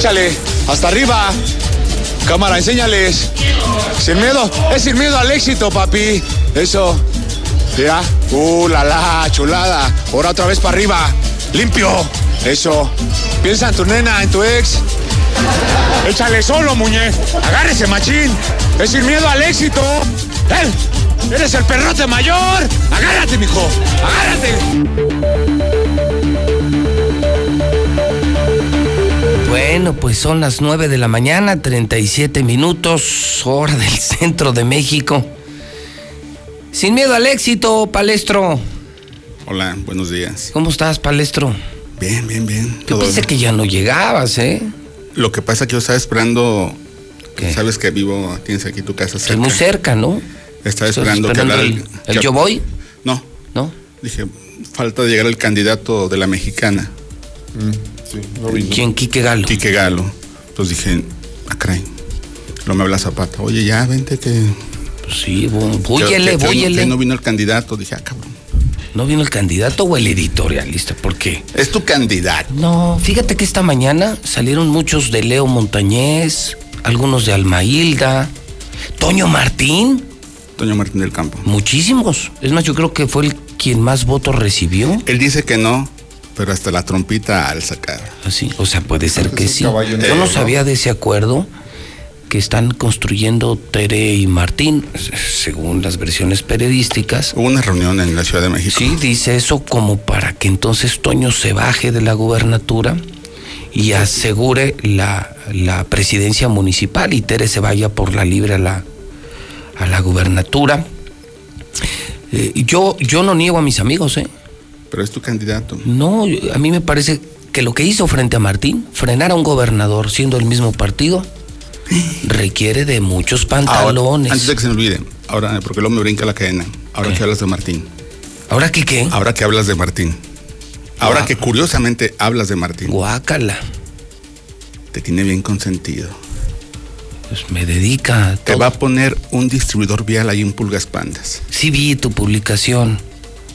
Échale, hasta arriba. Cámara, enséñales. Sin miedo, es sin miedo al éxito, papi. Eso. Ya. Uh, la la, chulada. Ahora otra vez para arriba. Limpio. Eso. Piensa en tu nena, en tu ex. Échale solo, muñe. Agárrese, machín. Es sin miedo al éxito. ¡Él! ¡Eres el perrote mayor! ¡Agárrate, mijo! ¡Agárrate! Bueno, pues son las 9 de la mañana, 37 minutos, hora del centro de México. Sin miedo al éxito, Palestro. Hola, buenos días. ¿Cómo estás, Palestro? Bien, bien, bien. Yo pensé que ya no llegabas, ¿eh? Lo que pasa es que yo estaba esperando. ¿Qué? Sabes que vivo, tienes aquí tu casa Estoy cerca. muy cerca, ¿no? Estaba ¿Estás esperando, que hablara el, el que- yo voy? No, ¿No? dije, falta de llegar el candidato de la mexicana, ¿Quién? Quique Galo. Quique Galo. Entonces dije, ah, caray. Lo me habla Zapata. Oye, ya, vente que. Pues sí, búyele, no- búyele. que no vino el candidato. Dije, ah, cabrón. ¿No vino el candidato o el editorialista? ¿Por qué? Es tu candidato. No, fíjate que esta mañana salieron muchos de Leo Montañez, algunos de Alma Hilda, Toño Martín, Toño Martín del Campo. muchísimos. Es más, yo creo que fue el quien más votos recibió. Él dice que no, pero hasta la trompita al sacar. Así, o sea, puede ser que sí. Yo ¿no? sabía de ese acuerdo que están construyendo Tere y Martín, según las versiones periodísticas. Hubo una reunión en la Ciudad de México. Sí, dice eso como para que entonces Toño se baje de la gubernatura y asegure la, la presidencia municipal y Tere se vaya por la libre a la, a la gubernatura. Eh, yo, yo no niego a mis amigos, ¿eh? Pero es tu candidato. No, a mí me parece que lo que hizo frente a Martín, frenar a un gobernador siendo el mismo partido, requiere de muchos Ahora, pantalones. antes de que se me olvide, ahora, porque luego me brinca la cadena. Ahora ¿Qué? que hablas de Martín. ¿Ahora qué qué? Ahora que hablas de Martín. Ahora que curiosamente hablas de Martín. Guácala. Te tiene bien consentido. Pues me dedica a Te todo. va a poner un distribuidor vial ahí en Pulgas Pandas. Sí vi tu publicación.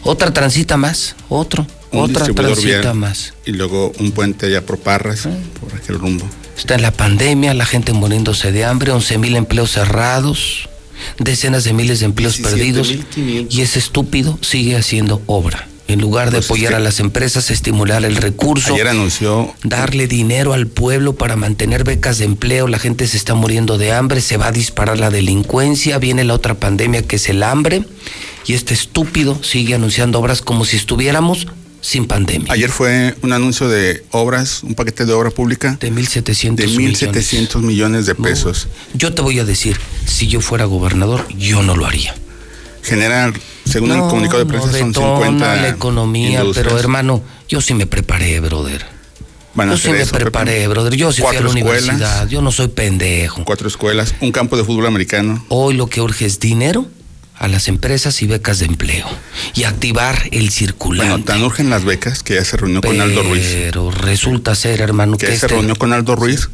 Otra transita más, otro, Un otra transita vial. más. Y luego un puente allá por Parras, Ah. por aquel rumbo. Está en la pandemia, la gente muriéndose de hambre, 11 mil empleos cerrados, decenas de miles de empleos perdidos 17,500. y ese estúpido sigue haciendo obra. En lugar de Pues es apoyar que- a las empresas, estimular el recurso, Ayer anunció darle dinero al pueblo para mantener becas de empleo, la gente se está muriendo de hambre, se va a disparar la delincuencia, viene la otra pandemia que es el hambre y este estúpido sigue anunciando obras como si estuviéramos sin pandemia. Ayer fue un anuncio de obras, un paquete de obra pública de 1.700 de 1.700 millones de pesos. Yo te voy a decir, si yo fuera gobernador, yo no lo haría. Genera, según el No, comunicado de no prensa, son detona 50 la economía, industrias. pero hermano, yo sí me preparé, brother. Van Yo sí me eso, preparé, Pepe. brother. Yo sí fui a la escuelas. universidad. Yo no soy pendejo. Cuatro escuelas, un campo de fútbol americano. Hoy lo que urge es dinero a las empresas y becas de empleo y activar el circulante. Bueno, tan urgen las becas que ya se reunió con Aldo Ruiz. Pero resulta ser, hermano, Que que ya se este- reunió con Aldo Ruiz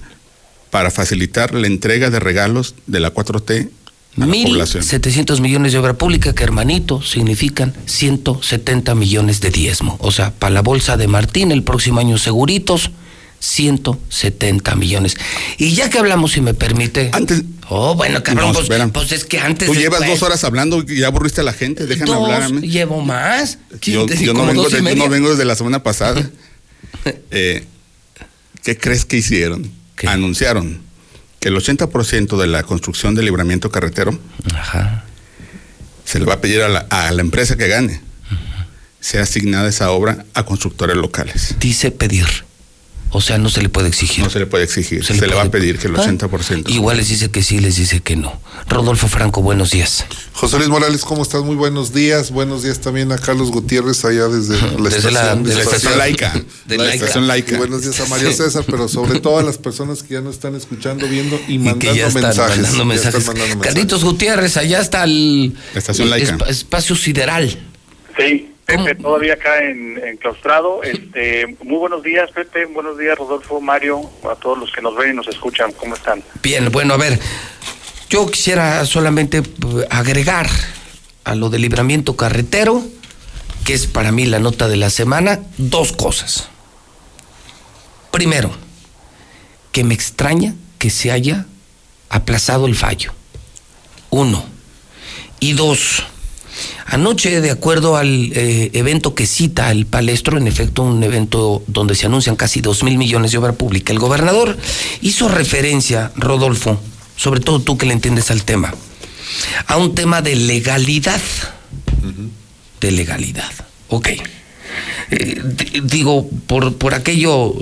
para facilitar la entrega de regalos de la 4T a la población. 1.700 millones de obra pública que, hermanito, significan 170 millones de diezmo. O sea, para la bolsa de Martín el próximo año seguritos, 170 millones. Y ya que hablamos, si me permite... Antes- Oh, bueno, cabrón, No, pues, pues es que antes... Tú llevas después- dos horas hablando y ya aburriste a la gente, déjame Dos, hablar a mí. llevo más. Yo, ¿Quién te- yo no vengo yo no desde la semana pasada. Eh, ¿Qué crees que hicieron? ¿Qué? Anunciaron que el 80% de la construcción del libramiento carretero Ajá. se le va a pedir a la, a la empresa que gane. Sea asignada esa obra a constructores locales. Dice pedir. O sea, no se le puede exigir. No se le puede exigir, se, le le, va a pedir que el Ah, 80%. Igual les dice que sí, les dice que no. Rodolfo Franco, buenos días. José Luis Morales, ¿cómo estás? Muy buenos días. Buenos días también a Carlos Gutiérrez allá desde la Desde la- estación. de la la estación laica. De la laica. estación Y laica. buenos días a Mario César, pero sobre todo a las personas que ya nos están escuchando, viendo y Y mandando que ya están mensajes. mandando Ya mensajes. están mandando mensajes. Carlitos Gutiérrez, allá está el, La estación el laica. espa- espacio sideral. Sí, Pepe, todavía acá en, enclaustrado. Este, muy buenos días, Pepe. Buenos días, Rodolfo, Mario, a todos los que nos ven y nos escuchan. ¿Cómo están? Bien, bueno, a ver, yo quisiera solamente eh, agregar a lo del libramiento carretero, que es para mí la nota de la semana, dos cosas. Primero, que me extraña que se haya aplazado el fallo. Uno. Y dos, anoche, de acuerdo al eh, evento que cita el palestro, en efecto un evento donde se anuncian casi dos mil millones de obra pública, el gobernador hizo referencia, Rodolfo, sobre todo tú que le entiendes al tema, a un tema de legalidad. De legalidad. Ok. Eh, digo, por, por aquello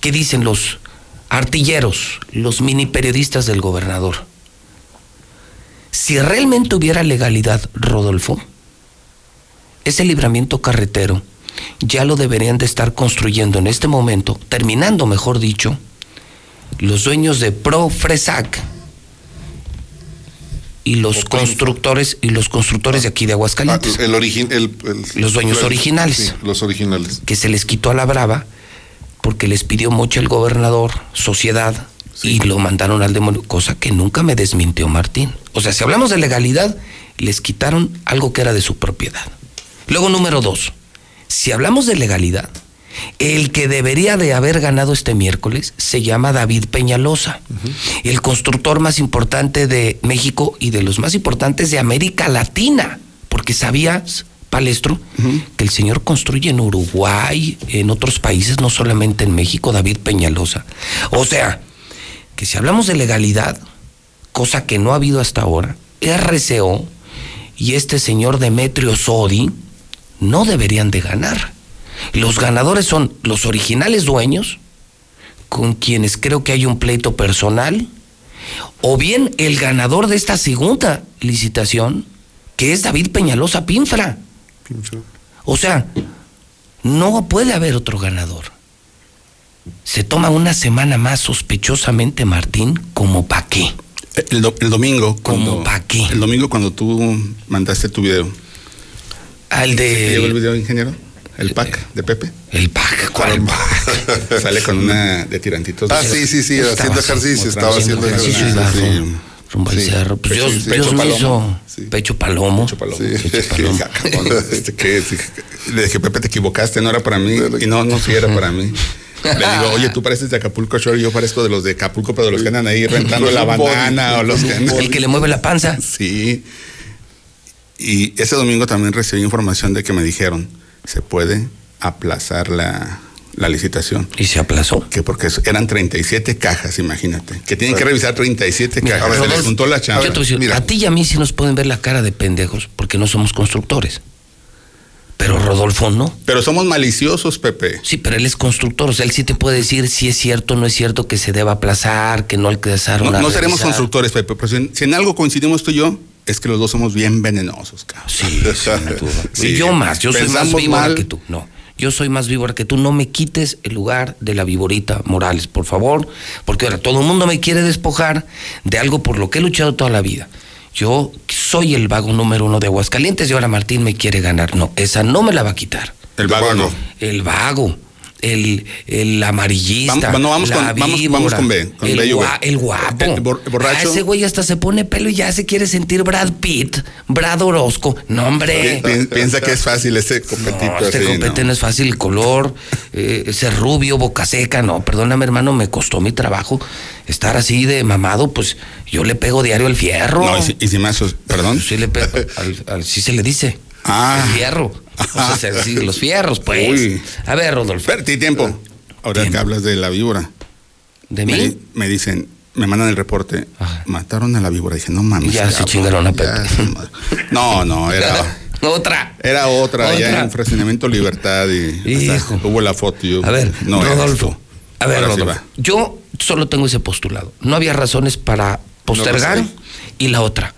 que dicen los artilleros, los mini periodistas del gobernador. Si realmente hubiera legalidad, Rodolfo, ese libramiento carretero ya lo deberían de estar construyendo en este momento, terminando, mejor dicho, los dueños de Profresac y los constructores y los constructores de aquí de Ah, Aguascalientes, el origin, el, el- Los dueños originales. Sí, los originales. que se les quitó a la brava porque les pidió mucho el gobernador, sociedad, y lo mandaron al demonio, cosa que nunca me desmintió Martín. O sea, si hablamos de legalidad, les quitaron algo que era de su propiedad. Luego, número dos, si hablamos de legalidad, el que debería de haber ganado este miércoles se llama David Peñalosa, el constructor más importante de México y de los más importantes de América Latina, porque sabías, Palestro, que el señor construye en Uruguay, en otros países, no solamente en México, David Peñalosa. O sea, que si hablamos de legalidad, cosa que no ha habido hasta ahora, RCO y este señor Demetrio Sodi no deberían de ganar. Los ganadores son los originales dueños, con quienes creo que hay un pleito personal, o bien el ganador de esta segunda licitación, que es David Peñalosa Pinfra. O sea, no puede haber otro ganador. Se toma una semana más sospechosamente, Martín, como pa' qué. El, do- el domingo, ¿Cómo cuando, pa' qué? el domingo cuando tú mandaste tu video, Al ¿te llegó el de... video, ingeniero? El pack de Pepe. El pack, ¿cuál pack? Sale con una de tirantitos. Ah, sí, sí, sí, Estaba haciendo ejercicio, estaba haciendo ejercicio rumbo al cerro. Pues Pecho- Dios, pecho Dios me palomo. hizo Sí. pecho palomo. Pecho palomo. Sí. Pecho palomo. Ya, cabrón, este, Le dije, Pepe, te equivocaste, no era para mí. Y no, no, sí era para mí. Le digo, oye, tú pareces de Acapulco Shore y yo parezco de los de Acapulco, pero de los que andan ahí rentando la banana o los que andan. El que le mueve la panza. Sí. Y ese domingo también recibí información de que me dijeron, se puede aplazar la, la licitación. Y se aplazó. Que porque eran 37 cajas, imagínate. Que tienen que revisar 37 Mira, cajas. Se les juntó la Yo chamba. te voy a decir, mira. a ti y a mí sí nos pueden ver la cara de pendejos porque no somos constructores. Pero Rodolfo no. Pero somos maliciosos, Pepe. Sí, pero él es constructor, o sea, él sí te puede decir si es cierto o no es cierto que se deba aplazar, que no alcanzaron No, no seremos constructores, Pepe, pero si en, si en algo coincidimos tú y yo, es que los dos somos bien venenosos, cabrón. Sí, sin duda. Sí. Y yo más, yo soy más víbora mal. que tú. No, yo soy más víbora que tú. No me quites el lugar de la víborita Morales, por favor, porque ahora todo el mundo me quiere despojar de algo por lo que he luchado toda la vida. Yo soy el vago número uno de Aguascalientes y ahora Martín me quiere ganar. No, esa no me la va a quitar. El vago no. El vago. El, el amarillista. Vamos- no, vamos la con- vamos- vamos con B, con el, B gua- el guapo. El el borracho. Ah, ese güey hasta se pone pelo y ya se quiere sentir Brad Pitt, Brad Orozco. No, hombre. Pi- pi- Piensa que es fácil ese copetito No, este así, no. es fácil, el color, eh, ese rubio, boca seca, no, perdóname hermano, me costó mi trabajo estar así de mamado, pues yo le pego diario al fierro. No, y si, y si me haces- perdón. Sí le pego, al, al- sí se le dice. Ah. El fierro. Los fierros, pues. Uy. A ver, Rodolfo. Espérate, tiempo. Ahora Tiempo. que hablas de la víbora, ¿De me, mí? me dicen, me mandan el reporte, Ajá. mataron a la víbora. Dije, no mames. Ya se chingaron a ya, Pepe. No, no, era, Otra. era otra, ya Otra. en Fraccionamiento Libertad y hasta hubo la foto. y yo, A ver, no Rodolfo. A ver, Ahora Rodolfo. yo solo tengo ese postulado. No había razones para postergar. hay. y la otra,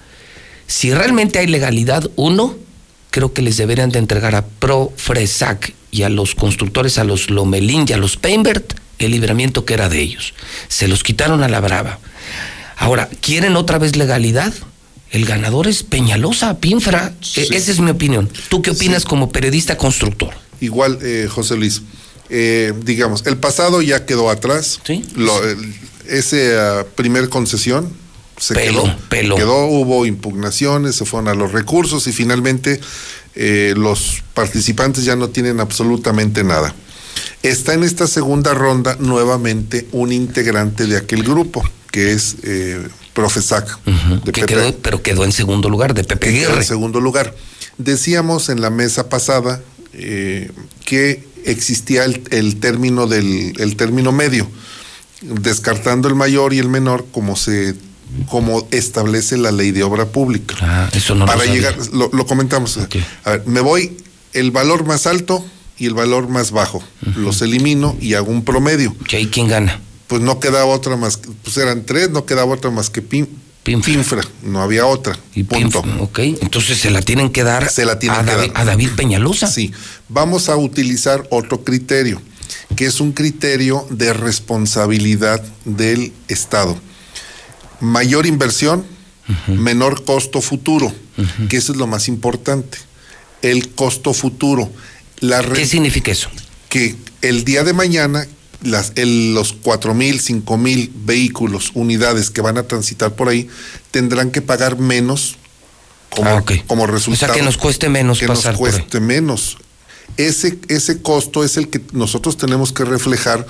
si realmente hay legalidad, uno, creo que les deberían de entregar a Profresac y a los constructores, a los Lomelín y a los Peinbert, el libramiento que era de ellos. Se los quitaron a la brava. Ahora, ¿quieren otra vez legalidad? El ganador es Peñalosa, Pinfra. E- esa es mi opinión. ¿Tú qué opinas como periodista constructor? Igual, eh, José Luis, eh, digamos, el pasado ya quedó atrás. Sí. Lo- el- ese ah, primer concesión se Pelo, quedó. pelo. Quedó, hubo impugnaciones, se fueron a los recursos y finalmente eh, los participantes ya no tienen absolutamente nada. Está en esta segunda ronda nuevamente un integrante de aquel grupo, que es eh, Profesac. de que quedó, pero quedó en segundo lugar, de Pepe Aguirre. En segundo lugar. Decíamos en la mesa pasada eh, que existía el, el término del el término medio, descartando el mayor y el menor como se como establece la ley de obra pública. Ah, eso no Para llegar, lo, lo comentamos. A ver, me voy el valor más alto y el valor más bajo. Los elimino y hago un promedio. ¿Y ahí quién gana? Pues no quedaba otra más, pues eran tres, no quedaba otra más que pin, Pinfra. no había otra. Y punto. ok, entonces se la tienen que dar, se la tienen a, que David, dar. a David Peñalosa. Sí, vamos a utilizar otro criterio, que es un criterio de responsabilidad del Estado. Mayor inversión, menor costo futuro, que eso es lo más importante. El costo futuro. La ¿Qué significa eso? Que el día de mañana las, el, los cuatro mil, cinco mil vehículos, unidades que van a transitar por ahí, tendrán que pagar menos como, Ah, resultado. O sea, que nos cueste menos que pasar nos por ahí. cueste menos. Ese, ese costo es el que nosotros tenemos que reflejar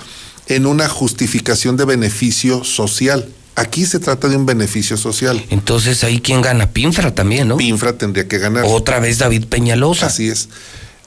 en una justificación de beneficio social. Aquí se trata de un beneficio social. Entonces ahí quién gana, Pinfra también, ¿no? Pinfra tendría que ganar. Otra vez David Peñalosa. Así es.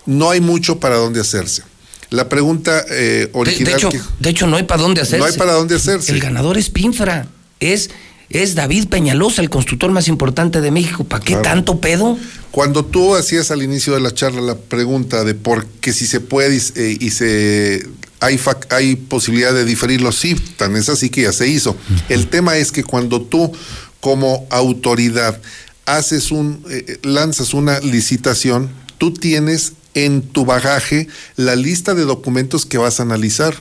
No hay mucho para dónde hacerse. La pregunta eh, original. de hecho, que- de hecho, no hay para dónde hacerse. No hay para dónde hacerse. El ganador es Pinfra. Es, es David Peñalosa, el constructor más importante de México. ¿Para qué Claro. tanto pedo? Cuando tú hacías al inicio de la charla la pregunta de por qué si se puede y, y se hay, posibilidad de diferirlo, sí, tan es así que ya se hizo. El tema es que cuando tú como autoridad haces un eh, lanzas una licitación, tú tienes en tu bagaje la lista de documentos que vas a analizar.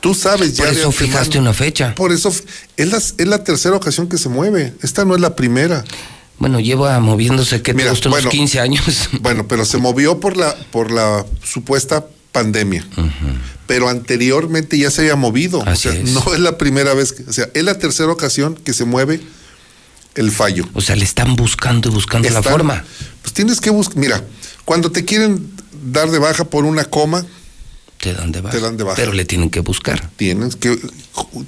Tú sabes ya Por eso fijaste una fecha. Por eso es la, es la tercera ocasión que se mueve. Esta no es la primera. Bueno, lleva moviéndose, que te bueno, unos 15 años. Bueno, pero se movió por la, por la supuesta pandemia. Pero anteriormente ya se había movido. Así o sea, es. no es la primera vez, que- o sea, es la tercera ocasión que se mueve el fallo. O sea, le están buscando y buscando la forma. Pues tienes que buscar, mira, cuando te quieren dar de baja por una coma, Te dan de baja. Te dan de baja. Pero le tienen que buscar. tienes que,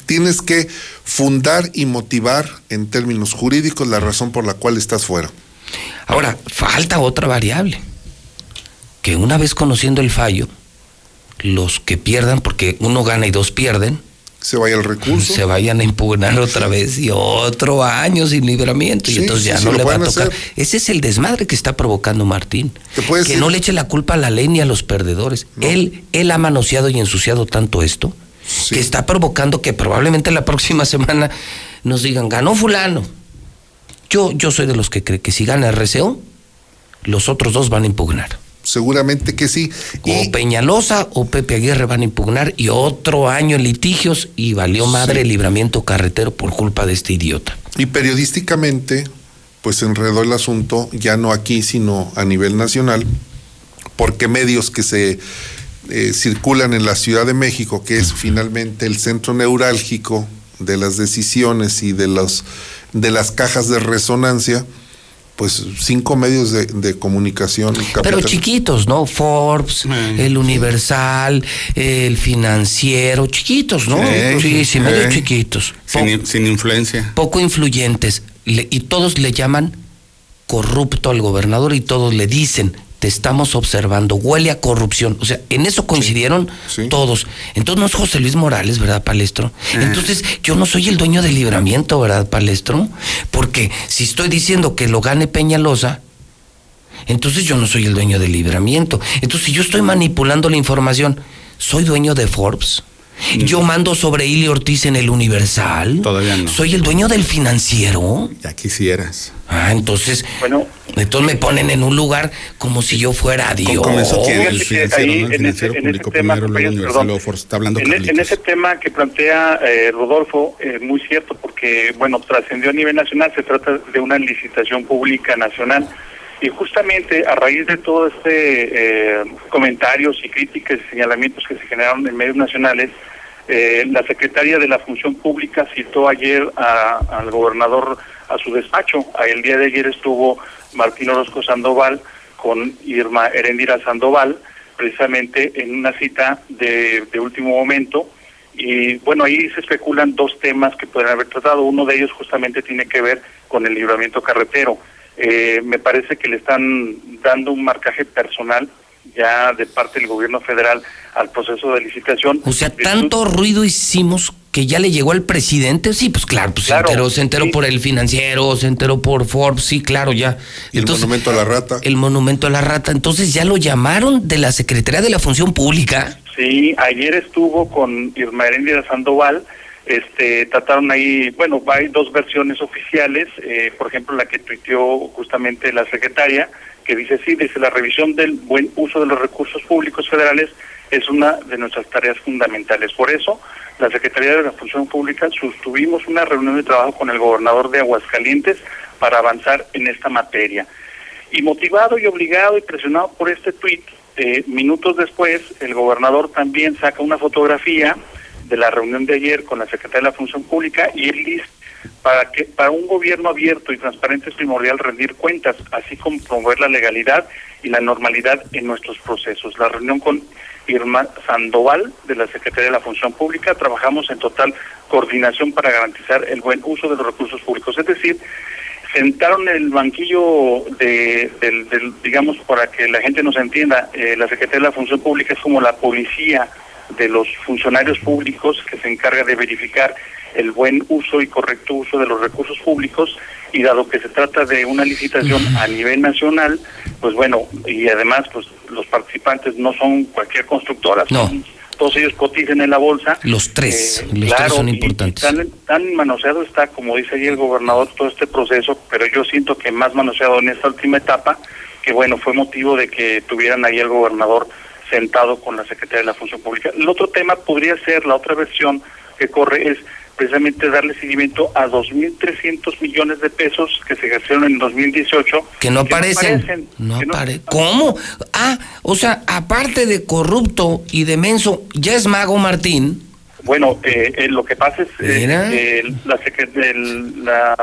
tienes que fundar y motivar en términos jurídicos la razón por la cual estás fuera. Ahora, falta otra variable. Que una vez conociendo el fallo, los que pierdan, porque uno gana y dos pierden, Se vaya el recurso. se vayan a impugnar otra vez y otro año sin libramiento y entonces ya sí, no le va a tocar. hacer. Ese es el desmadre que está provocando Martín. Que no le eche la culpa a la ley ni a los perdedores. Él, él ha manoseado y ensuciado tanto esto que está provocando que probablemente la próxima semana nos digan, ganó fulano. Yo, yo soy de los que cree que si gana RCO, los otros dos van a impugnar. Seguramente que sí. O Peñalosa o Pepe Aguirre van a impugnar y otro año en litigios y valió madre el libramiento carretero por culpa de este idiota. Y periodísticamente, pues enredó el asunto, ya no aquí, sino a nivel nacional, porque medios que se eh, circulan en la Ciudad de México, que es finalmente el centro neurálgico de las decisiones y de los de las cajas de resonancia, pues cinco medios de, de comunicación. Pero capital- chiquitos, ¿no? Forbes, el Universal, el Financiero, chiquitos, ¿no? Sí, Sí, sí, medio eh. chiquitos. Sin, sin influencia. poco influyentes. Le- y todos le llaman corrupto al gobernador y todos le dicen, te estamos observando, huele a corrupción. O sea, en eso coincidieron sí. todos. Entonces no es José Luis Morales, ¿verdad, Palestro? Eh. Entonces yo no soy el dueño del libramiento, ¿verdad, Palestro? Porque si estoy diciendo que lo gane Peñalosa, entonces yo no soy el dueño del libramiento. Entonces si yo estoy manipulando la información, ¿soy dueño de Forbes? Yo mando sobre Ili Ortiz en el Universal. Todavía no. ¿Soy el dueño del financiero? Ya quisieras. Ah, entonces, Bueno, entonces me ponen en un lugar como si yo fuera Dios. comenzó? Fíjate El que financiero, ahí, ¿no? El en ese- financiero en ese tema, primero, luego compañeros, Universal, perdón. luego. Está hablando en, e- en ese tema que plantea eh, Rodolfo, es muy cierto, porque, bueno, trascendió a nivel nacional, se trata de una licitación pública nacional. Y justamente a raíz de todo este eh, comentarios y críticas y señalamientos que se generaron en medios nacionales, eh, la secretaria de la Función Pública citó ayer a- al gobernador a su despacho. El día de ayer estuvo Martín Orozco Sandoval con Irma Herendira Sandoval precisamente en una cita de, de último momento. Y bueno, ahí se especulan dos temas que pueden haber tratado. Uno de ellos justamente tiene que ver con el libramiento carretero. Eh, me parece que le están dando un marcaje personal ya de parte del gobierno federal al proceso de licitación. O sea, tanto ruido hicimos que ya le llegó al presidente, sí, pues claro, pues se enteró, se enteró por el financiero, se enteró por Forbes, sí, claro, ya. el monumento a la rata. El monumento a la rata, entonces ya lo llamaron de la Secretaría de la Función Pública. Sí, ayer estuvo con Irma Heréndira Sandoval, este, trataron ahí, bueno, hay dos versiones oficiales, eh, por ejemplo, la que tuiteó justamente la secretaria, que dice, sí, dice, la revisión del buen uso de los recursos públicos federales es una de nuestras tareas fundamentales. Por eso, la Secretaría de la Función Pública sostuvimos una reunión de trabajo con el gobernador de Aguascalientes para avanzar en esta materia. Y motivado y obligado y presionado por este tuit, eh, minutos después, el gobernador también saca una fotografía de la reunión de ayer con la Secretaría de la Función Pública y él dice para que para un gobierno abierto y transparente es primordial rendir cuentas, así como promover la legalidad y la normalidad en nuestros procesos. La reunión con Irma Sandoval de la Secretaría de la Función Pública trabajamos en total coordinación para garantizar el buen uso de los recursos públicos, es decir, sentaron en el banquillo de, del, digamos, para que la gente nos entienda, eh, la Secretaría de la Función Pública es como la policía de los funcionarios públicos que se encarga de verificar el buen uso y correcto uso de los recursos públicos y dado que se trata de una licitación a nivel nacional, pues bueno, y además pues los participantes no son cualquier constructora, todos ellos cotizan en la bolsa. Los tres, eh, los tres son importantes. tan, tan, manoseado está, como dice ahí el gobernador, todo este proceso, pero yo siento que más manoseado en esta última etapa, que bueno, fue motivo de que tuvieran ahí el gobernador sentado con la Secretaría de la Función Pública. El otro tema podría ser, la otra versión que corre es precisamente darle seguimiento a 2.300 millones de pesos que se ejercieron en 2018. Que no aparecen. No, ¿Cómo? Ah, o sea, aparte de corrupto y de menso, ¿ya es mago Martín? Bueno, eh, eh, lo que pasa es eh, la, la,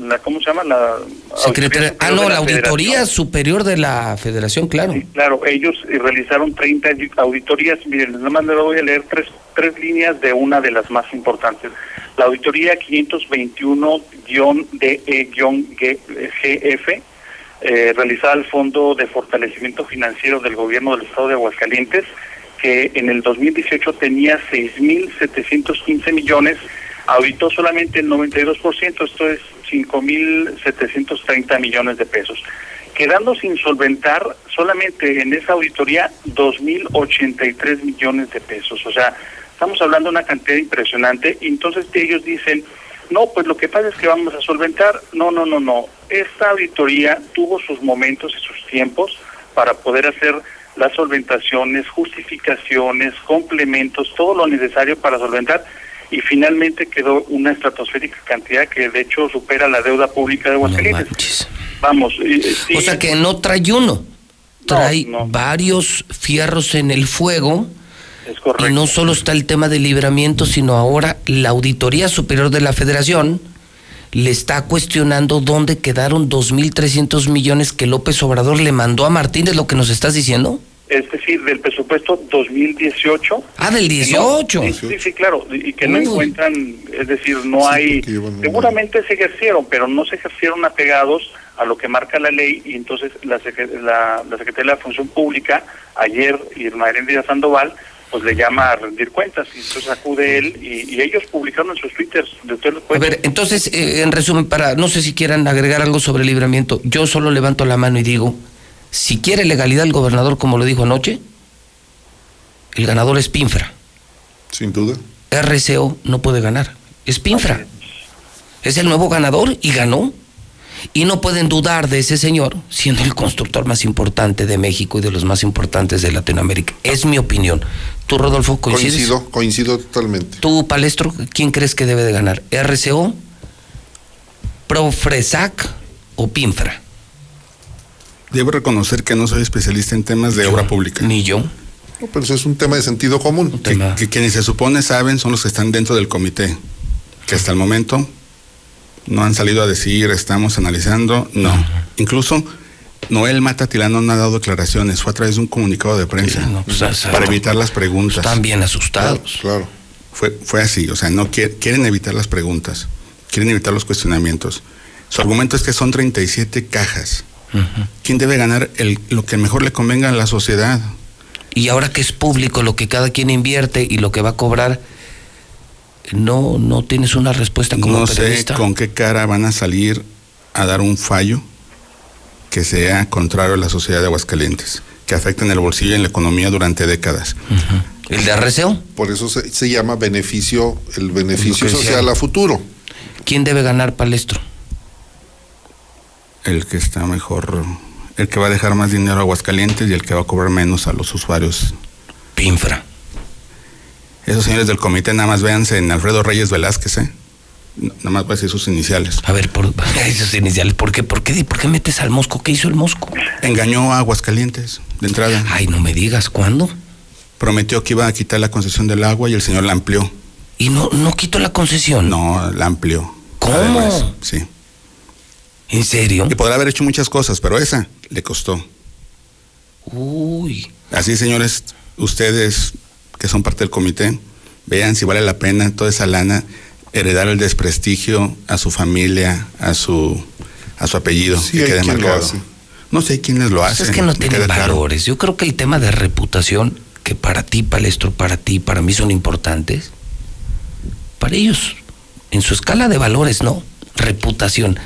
la, ¿cómo se llama? La Secretaría, ah, no, la, Auditoría Superior de la Federación, claro. claro, ellos eh, realizaron 30 auditorías, miren, nada más le voy a leer tres, tres líneas de una de las más importantes. La auditoría 521-DE-GF, eh, realizada al Fondo de Fortalecimiento Financiero del Gobierno del Estado de Aguascalientes, que en el 2018 tenía 6.715 millones, auditó solamente el 92%, esto es 5.730 millones de pesos, quedando sin solventar solamente en esa auditoría 2.083 millones de pesos. O sea, estamos hablando de una cantidad impresionante. Y entonces ellos dicen, no, pues lo que pasa es que vamos a solventar. No, no, no, no. Esta auditoría tuvo sus momentos y sus tiempos para poder hacer las solventaciones, justificaciones, complementos, todo lo necesario para solventar y finalmente quedó una estratosférica cantidad que de hecho supera la deuda pública de Aguascalientes. Vamos. o sea que no trae uno, trae varios fierros en el fuego. Es correcto. Y no solo está el tema del libramiento, sino ahora la Auditoría Superior de la Federación le está cuestionando dónde quedaron 2.300 millones que López Obrador le mandó a Martínez, lo que nos estás diciendo es decir, del presupuesto 2018. Ah, del 18. sí, sí, claro, y que no encuentran, es decir, no hay, seguramente se ejercieron, pero no se ejercieron apegados a lo que marca la ley y entonces la, la, la Secretaría de la Función Pública, ayer Irma Herendira Sandoval, pues le llama a rendir cuentas y entonces acude él y, ellos publicaron en sus twitters. a ver, entonces, eh, en resumen, para, no sé si quieran agregar algo sobre el libramiento, yo solo levanto la mano y digo, si quiere legalidad el gobernador, como lo dijo anoche, el ganador es Pinfra. Sin duda. RCO no puede ganar. Es Pinfra. Es el nuevo ganador y ganó. Y no pueden dudar de ese señor, siendo el constructor más importante de México y de los más importantes de Latinoamérica. Es mi opinión. ¿Tú, Rodolfo, coincides? Coincido, coincido totalmente. ¿Tú, Palestro, quién crees que debe de ganar? ¿RCO, Profresac o Pinfra? Debo reconocer que no soy especialista en temas de obra pública. Ni yo. No, pero eso es un tema de sentido común. Que, quienes se supone saben son los que están dentro del comité, que hasta el momento no han salido a decir estamos analizando, no. Incluso Noel Matatilano no ha dado declaraciones, fue a través de un comunicado de prensa Sí, no, pues, para evitar las preguntas. Están bien asustados. Claro. Fue, fue así, o sea, no quiere- quieren evitar las preguntas, quieren evitar los cuestionamientos. Su argumento es que son 37 cajas. ¿Quién debe ganar el, lo que mejor le convenga a la sociedad? Y ahora que es público lo que cada quien invierte y lo que va a cobrar, no, no tienes una respuesta como no sé con qué cara van a salir a dar un fallo que sea contrario a la sociedad de Aguascalientes, que afecte en el bolsillo y en la economía durante décadas. ¿El de arreceo? Por eso se, se llama beneficio, el beneficio social a futuro. ¿Quién debe ganar palestro? El que está mejor, el que va a dejar más dinero a Aguascalientes y el que va a cobrar menos a los usuarios. Pinfra. Esos señores del comité nada más véanse en Alfredo Reyes Velázquez, ¿eh? Nada más voy a decir sus iniciales. A ver, por esos iniciales, ¿por qué, por qué, por qué metes al mosco? ¿Qué hizo el mosco? Engañó a Aguascalientes de entrada. Ay, no me digas, ¿cuándo? Prometió que iba a quitar la concesión del agua y el señor la amplió. Y no, no quito la concesión. No, la amplió. ¿Cómo? Además, sí. ¿En serio? Y podrá haber hecho muchas cosas, pero esa le costó. Uy. Así, señores, ustedes que son parte del comité, vean si vale la pena toda esa lana heredar el desprestigio a su familia, a su a su apellido, Sí, que quede marcado. hace. No sé quiénes lo Pues hacen. es que no tienen claro. valores. Yo creo que el tema de reputación, que para ti, Palestro, para ti, para mí son importantes, para ellos, en su escala de valores, no. Reputación.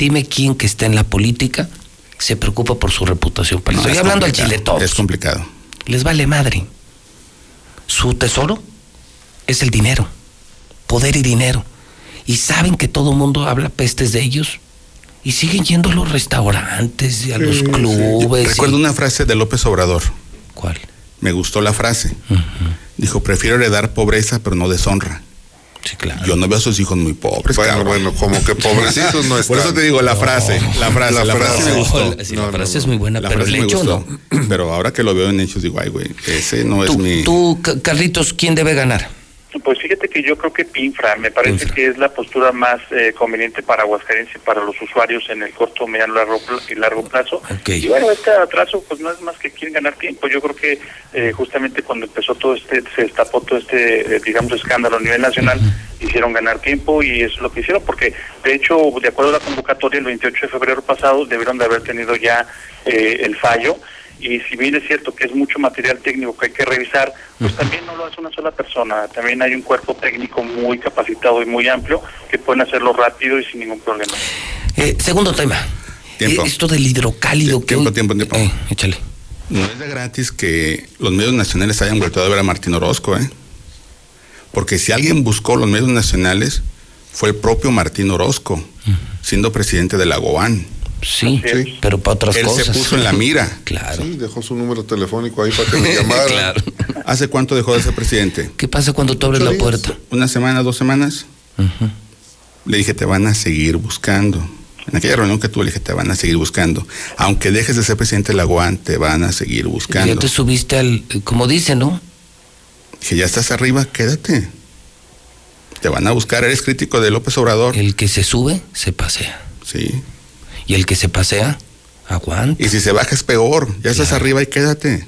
Dime quién que está en la política se preocupa por su reputación. No, es Estoy hablando al chile todos. Es complicado. Les vale madre. Su tesoro es el dinero. Poder y dinero. Y saben que todo el mundo habla pestes de ellos. Y siguen yendo a los restaurantes y a los clubes. Recuerdo una frase de López Obrador. ¿Cuál? Me gustó la frase. Dijo, prefiero heredar pobreza, pero no deshonra. Sí, claro. Yo no veo a sus hijos muy pobres. Bueno, cabrón. bueno, como que pobrecitos no están. Por eso te digo la frase, la frase, la, La frase, frase. me gustó. Sí, No, la frase no. es muy buena, La pero el hecho no. Pero ahora que lo veo en hechos digo, ay, güey, ese no es mi... tú, Ca- Carlitos, ¿quién debe ganar? Pues fíjate que yo creo que Pinfra me parece Pinfra. que es la postura más eh, conveniente para Aguascalientes y para los usuarios en el corto, mediano largo, y largo plazo. Y bueno, este atraso pues no es más que quieren ganar tiempo. Yo creo que eh, justamente cuando empezó todo este, se destapó todo este, eh, digamos, escándalo a nivel nacional, hicieron ganar tiempo y eso es lo que hicieron, porque de hecho, de acuerdo a la convocatoria, el 28 de febrero pasado debieron de haber tenido ya eh, el fallo. Y si bien es cierto que es mucho material técnico que hay que revisar, pues también no lo hace una sola persona. También hay un cuerpo técnico muy capacitado y muy amplio que pueden hacerlo rápido y sin ningún problema. Eh, segundo tema. Tiempo. Eh, esto del hidrocálido. Que tiempo, tiempo, tiempo. Eh, échale. No es de gratis que los medios nacionales hayan vuelto a ver a Martín Orozco, ¿eh? Porque si alguien buscó los medios nacionales, fue el propio Martín Orozco, siendo presidente de la GOAN. Sí, Sí. pero para otras Él cosas. se puso en la mira. Claro. Sí, dejó su número telefónico ahí para que le llamaran. claro. ¿Hace cuánto dejó de ser presidente? ¿Qué pasa cuando tú abres la días. puerta? ¿Una semana, dos semanas? Le dije, te van a seguir buscando. En aquella reunión que tuve, le dije, te van a seguir buscando. Aunque dejes de ser presidente de la GOAN, te van a seguir Ya buscando. te subiste al, como dice, ¿no? Dije, ya estás arriba, quédate. Te van a buscar, eres crítico de López Obrador. El que se sube, se pasea. Sí. Y el que se pasea, aguanta. Y si se baja es peor. Ya estás arriba y quédate.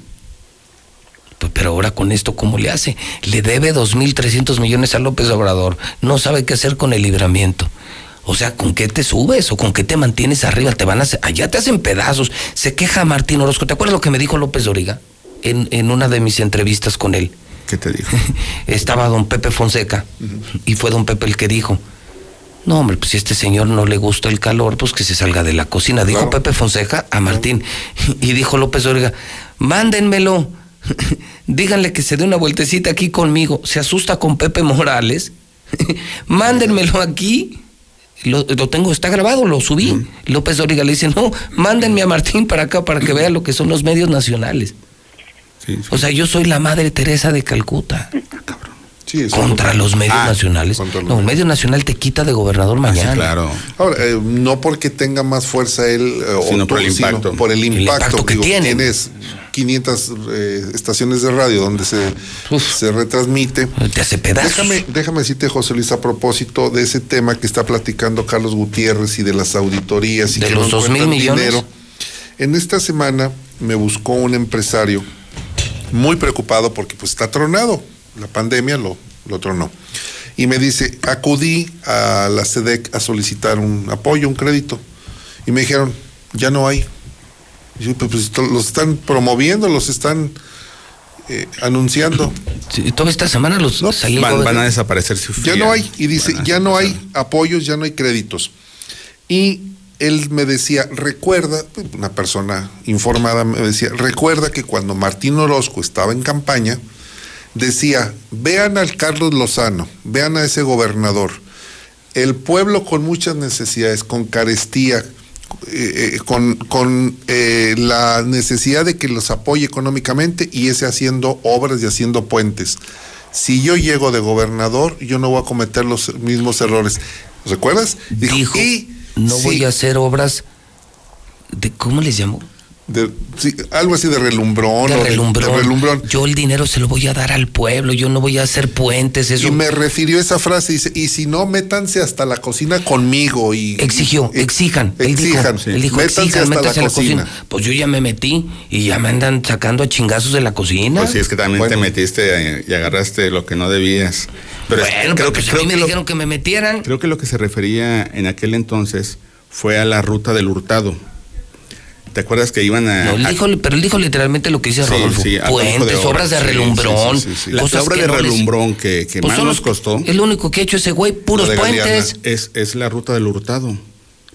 Pues, Pero ahora con esto, ¿cómo le hace? Le debe 2.300 millones a López Obrador. No sabe qué hacer con el libramiento. O sea, ¿con qué te subes o con qué te mantienes arriba? Te van a hacer, allá te hacen pedazos. Se queja Martín Orozco. ¿Te acuerdas lo que me dijo López Doriga en, en una de mis entrevistas con él? ¿Qué te dijo? Estaba don Pepe Fonseca y fue don Pepe el que dijo, no hombre, pues si a este señor no le gusta el calor, pues que se salga de la cocina. Dijo Claro. Pepe Fonseca a Martín y dijo López Dóriga, mándenmelo, díganle que se dé una vueltecita aquí conmigo. Se asusta con Pepe Morales, mándenmelo aquí. Lo, lo tengo, está grabado, lo subí. López Dóriga le dice, no, mándenme a Martín para acá para que vea lo que son los medios nacionales. Sí, sí. O sea, yo soy la madre Teresa de Calcuta. Sí, eso Contra los medios Ah, nacionales. contra los No, medio nacional te quita de gobernador Ah, mañana. sí, claro. Ahora, eh, no porque tenga más fuerza él, eh, o Sino por tú, el sino impacto. por el impacto, impacto que Digo, tiene. Tienes 500 eh, estaciones de radio donde se, Uf. se retransmite. Te hace pedazos. Déjame, déjame decirte, José Luis, a propósito de ese tema que está platicando Carlos Gutiérrez y de las auditorías y ¿De que los no 2,000 encuentran millones? dinero. En esta semana me buscó un empresario muy preocupado porque pues está tronado. La pandemia lo, lo tronó. Y me dice, acudí a la SEDEC a solicitar un apoyo, un crédito. Y me dijeron, ya no hay. Y yo, pues, pues, to- los están promoviendo, los están eh, anunciando. Sí, toda esta semana los No, Van, van a desaparecer su Ya no hay. Y dice, ya no hay apoyos, ya no hay créditos. Y él me decía, recuerda, una persona informada me decía, recuerda que cuando Martín Orozco estaba en campaña, decía, vean al Carlos Lozano, vean a ese gobernador. El pueblo con muchas necesidades, con carestía, eh, eh, con, con, eh, la necesidad de que los apoye económicamente y ese haciendo obras y haciendo puentes. Si yo llego de gobernador, yo no voy a cometer los mismos errores. ¿Recuerdas? Dijo, y no sí, voy a hacer obras de, ¿cómo les llamo? De- sí, algo así de relumbrón. De o relumbrón. de relumbrón. Yo el dinero se lo voy a dar al pueblo, yo no voy a hacer puentes, eso. Y me refirió esa frase, dice, y si no, métanse hasta la cocina conmigo. Y, Exigió, y- exijan. Él dijo, Exijan, él dijo, métanse exijan, hasta métanse la a la cocina. Pues yo ya me metí y ya me andan sacando a chingazos de la cocina. Pues sí, es que también Bueno. te metiste eh, y agarraste lo que no debías. Pero es- bueno, creo, pero que, pues a mí me lo, dijeron que me metieran. creo que lo que se refería en aquel entonces fue a la ruta del hurtado. ¿Te acuerdas que iban a... No, él a- dijo, pero él dijo literalmente lo que dice Sí, Rodolfo. sí, Puentes, de obras de relumbrón. sí, sí, sí, sí. La, la obra de no les- relumbrón que, que Pues más nos costó Es lo único que ha hecho ese güey, puros de puentes. es, es la ruta del hurtado,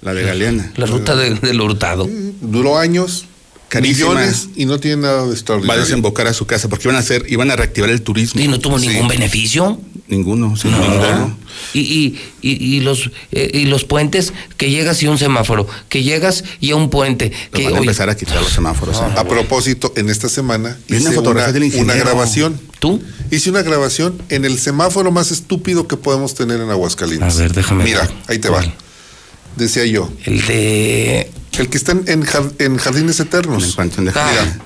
la de Galeana. La ruta de- del hurtado. Duró años, Carísima. millones, y no tiene nada de Va a extraordinario. desembocar a su casa porque iban a hacer, iban a reactivar el turismo. Y no tuvo Sí. ningún beneficio. Ninguno, sin No. ninguno. Y, y, y, y los eh, y los puentes que llegas y un semáforo, que llegas y a un puente, que van a oye, empezar a quitar los semáforos. ¿eh? A propósito, en esta semana una hice del una, grabación. ¿Tú? Hice una grabación en el semáforo más estúpido que podemos tener en Aguascalientes. A ver, déjame Mira, ver. ahí te va. ¿Cuál? Decía yo, el de el que está en, en jar- en Jardines En Eternos. panteón de Ah. Mira,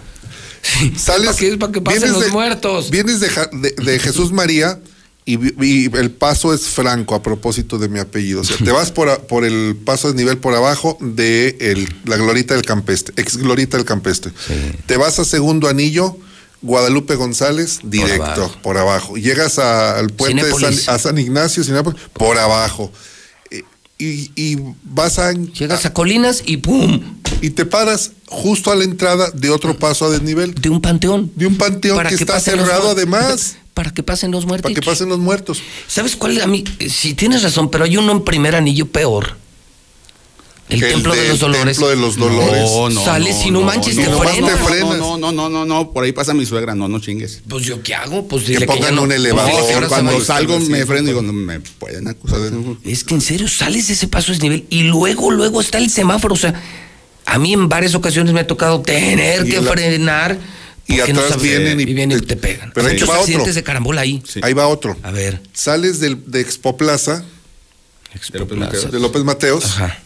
Sales, ¿Para qué? ¿Para que pasen los de- muertos? Vienes de- de Jesús María y, el paso es franco a propósito de mi apellido. O sea, te vas por, a- por el paso de nivel por abajo de el- la Glorita del Campestre, ex Glorita del Campestre. Te vas a segundo anillo. Guadalupe González, directo, abajo. por abajo. Llegas a- al puente de San, a San Ignacio, Cinépolis, por abajo. Eh, Y, y vas a, llegas a Colinas y ¡pum! y te paras justo a la entrada de otro paso a desnivel. de un panteón. De un panteón Para que, está los cerrado además. Para que pasen los muertos. Para que pasen los muertos. ¿Sabes cuál a mí? Si tienes razón, pero hay uno en primer anillo peor. El, El templo de los dolores. Templo de los Dolores. No, no, Sales y no manches, te no, frenas. no, te no, frenas. No, no, no, no, no, por ahí pasa mi suegra, no, no chingues. Pues yo qué hago? Pues Que dile que, ya pongan no. un elevador, dile que ahora se Cuando salgo me sí, freno y digo, no me pueden acusar. Es que en serio, sales de ese paso desnivel y luego, luego está el semáforo. O sea, a mí en varias ocasiones me ha tocado tener Y que la- frenar. Y atrás sabes- vienen y- vienen y te pegan. Pero ahí Muchos va otro. accidentes de carambola ahí. Sí. Ahí va otro. A ver. Sales del, de Expo Plaza, De López Mateos. de López Mateos, Ajá.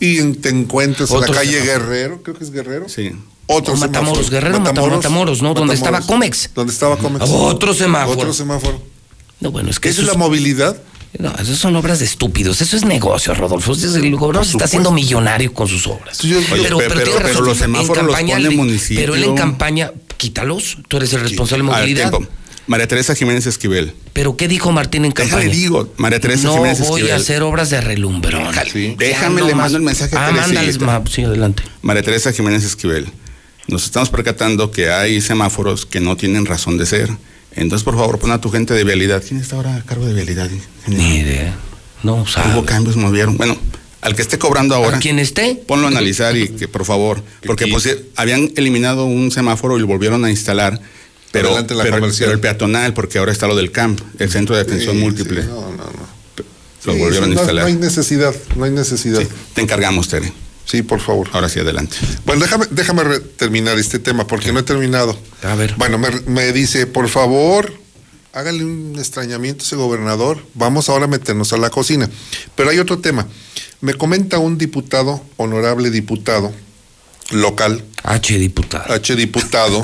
y te encuentras en Otro la calle semáforo. Guerrero, creo que es Guerrero. Sí. Otro O Matamoros, semáforo. Guerrero, Matamoros, Matamoros, ¿no? Donde estaba Comex. Donde estaba Comex. Otro semáforo. Otro semáforo. No, bueno, es que ¿Esa eso es la movilidad? No, eso son obras de estúpidos. Eso es negocio, Rodolfo. El gobernador se está haciendo millonario con sus obras. Sí, yo- Oye, pero, pe- pero, pero- pero razón. los semáforos En los campaña pone municipio. Pero él en campaña, quítalos. Tú eres el responsable de ver, movilidad. tiempo. María Teresa Jiménez Esquivel. Pero ¿qué dijo Martín en Déjale campaña? digo, María Teresa no Jiménez voy Esquivel. a hacer obras de relumbrón. Sí. Déjame, le no mando el mensaje a Ah, mándales, ma- sí, adelante. María Teresa Jiménez Esquivel. Nos estamos percatando que hay semáforos que no tienen razón de ser. Entonces, por favor, pon a tu gente de vialidad. ¿Quién está ahora a cargo de vialidad? Ni idea. No, sabe. Hubo cambios, movieron. Bueno, al que esté cobrando ahora, A quien esté. ponlo a analizar y que, por favor, porque pues, eh, habían eliminado un semáforo y lo volvieron a instalar. Pero, Adelante la pero, el peatonal, porque ahora está lo del CAMP, el centro de atención Sí, múltiple. sí, no, no, no. Lo Sí, volvieron sí, a instalar. No, hay necesidad, no hay necesidad. Sí, Sí, te encargamos, Tere. por favor. Ahora sí, adelante. Bueno, déjame, déjame terminar este tema porque no he terminado. A ver. Bueno, me, me dice, por favor, hágale un extrañamiento a ese gobernador. Vamos ahora a meternos a la cocina. Pero hay otro tema. Me comenta un diputado, honorable diputado local, H, diputado. H diputado,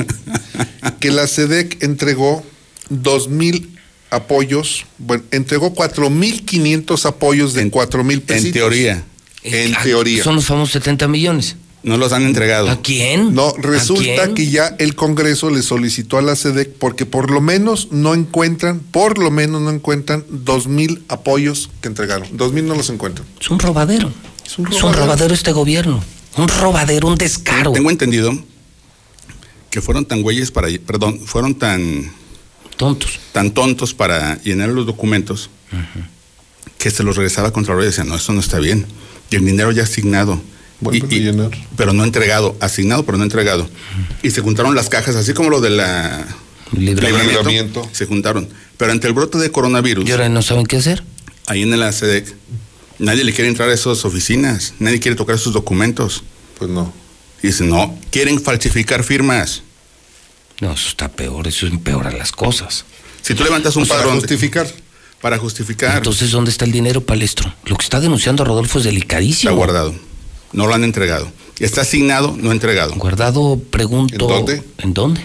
que la SEDEC entregó dos mil apoyos, bueno, entregó cuatro mil quinientos apoyos de cuatro mil pesos. En teoría. En teoría. Son los famosos 70 millones. No los han entregado. ¿A quién? No, ¿A resulta quién? que ya el Congreso le solicitó a la SEDEC porque por lo menos no encuentran, por lo menos no encuentran dos mil apoyos que entregaron. Dos mil no los encuentran. Es un robadero. Es un Es un robadero. robadero este gobierno. Un robadero, un descaro. Tengo entendido que fueron tan güeyes para, perdón, fueron tan, Tontos. tan tontos para llenar los documentos que se los regresaba Contralor y decía, no, eso no está bien. Y el dinero ya asignado. Y- y- a llenar. pero no entregado, asignado pero no entregado. Y se juntaron las cajas, así como lo de la Libramiento. Libramiento. Se juntaron. Pero ante el brote de coronavirus, Y ahora no saben qué hacer. ahí en la SEDEC, nadie le quiere entrar a esas oficinas, nadie quiere tocar esos documentos. Pues no. Y dicen, no, quieren falsificar firmas. No, eso está peor, eso empeora las cosas. Si tú levantas un Para padrón justificar. para justificar, Entonces, ¿dónde está el dinero, Palestro? Lo que está denunciando Rodolfo es está delicadísimo. guardado. No lo han entregado. Está asignado, no entregado. Guardado, pregunto. ¿En dónde? ¿En dónde?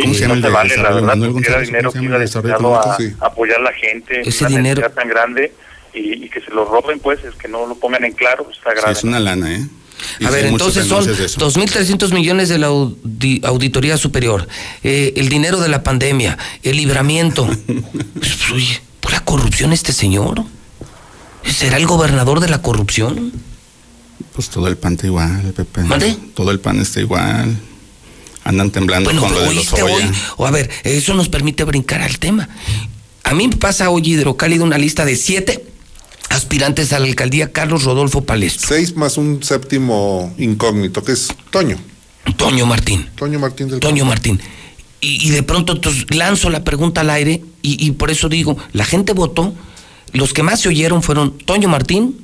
¿Cómo Sí, se llama no se vale, la verdad, era dinero ¿cómo se que llama iba el desarrollo destinado a? Sí. apoyar a la gente, Ese una dinero- tan grande y, y que se lo roben, pues, es que no lo pongan en claro, está Sí, grave. es una lana, ¿eh? Y A ver, entonces son denuncias de eso. 2.300 millones de la audi- Auditoría Superior, eh, el dinero de la pandemia, el libramiento. Pues, oye, pura corrupción este señor. ¿Será el gobernador de la corrupción? Pues todo el pan está igual, Pepe. ¿Mande? Todo el pan está igual. Andan temblando Bueno, con lo de los oíste hoy. O a ver, eso nos permite brincar al tema. A mí me pasa hoy Hidrocálido una lista de siete aspirantes a la alcaldía Carlos Rodolfo Palestro. Seis más un séptimo incógnito, que es Toño. Toño Martín. Toño Martín del Toño Campo. Martín. Y, y de pronto entonces, lanzo la pregunta al aire y, y por eso digo, la gente votó, los que más se oyeron fueron Toño Martín,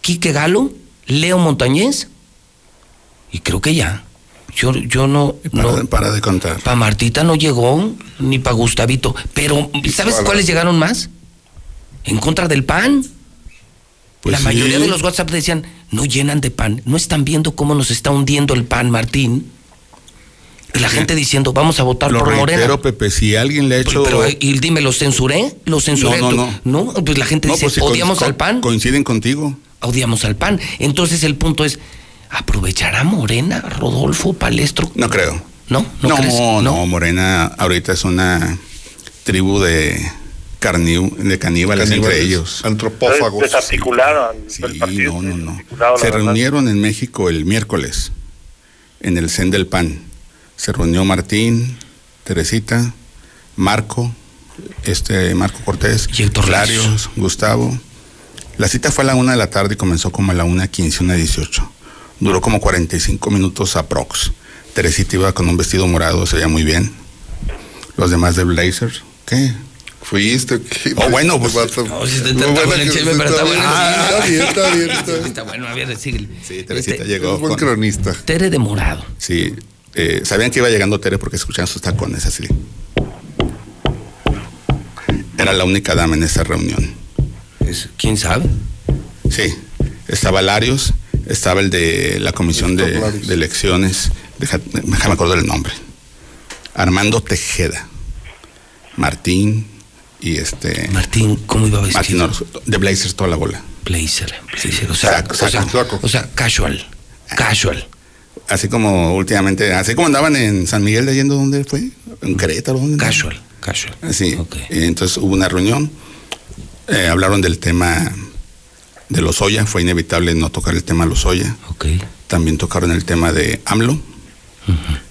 Quique Galo, Leo Montañez y creo que ya. Yo, yo no... Para, no para de contar. para Martita no llegó, ni para Gustavito. Pero, ¿sabes Para- cuáles llegaron más? En contra del pan. Pues la sí. mayoría de los WhatsApp decían, no llenan de pan. No están viendo cómo nos está hundiendo el pan, Martín. Y la gente diciendo, vamos a votar Lo por Morena. reitero, Pepe, si alguien le ha hecho... Pero, eh, y dime, ¿lo censuré? ¿Lo censuré? No, no, no. pues la gente dice, pues si odiamos al pan. Coinciden contigo. Odiamos al pan. Entonces el punto es, ¿aprovechará Morena, Rodolfo, Palestro? No creo. ¿No? ¿No, No, crees? no, Morena ahorita es una tribu de de caníbales, Caníbales, entre ellos. Antropófagos. Desarticularon. Sí, partido no, no, no. Se verdad. reunieron en México el miércoles, en el CEN del PAN. Se reunió Martín, Teresita, Marco, este Marco Cortés, Y Héctor Larios. Gustavo. La cita fue a la una de la tarde y comenzó como a la una quince, una dieciocho. Duró como 45 minutos aprox. Teresita iba con un vestido morado, se veía muy bien. Los demás de blazer. ¿Qué? Fuiste. ¿qué? Oh, bueno, pues- Vas a- No, sí, está- No, está bueno, el chisme, pero está bueno. Ah, Está bien, está bien. Está bueno, a ver, síguele. Sí, Teresita Este, llegó. Es buen con- cronista. Tere de morado. Sí, eh, sabían que iba llegando Tere porque escuchaban sus tacones así. Era la única dama en esa reunión. Es- ¿Quién sabe? Sí, estaba Larios, estaba el de la comisión de, elecciones, deja- déjame acordar el nombre. Armando Tejeda, Martín y este Martín, ¿cómo iba Martín vestido? Orozco, de Blazers toda la bola. Blazer, blazer. O sea, o sea, o sea, casual. Casual. Así como últimamente, así como andaban en San Miguel de Allende, ¿dónde fue? En Querétaro, ¿dónde? andaban? Casual. Casual. Sí, Ok. y entonces hubo una reunión, eh, hablaron del tema de Lozoya, fue inevitable no tocar el tema Lozoya, Ok. también tocaron el tema de AMLO,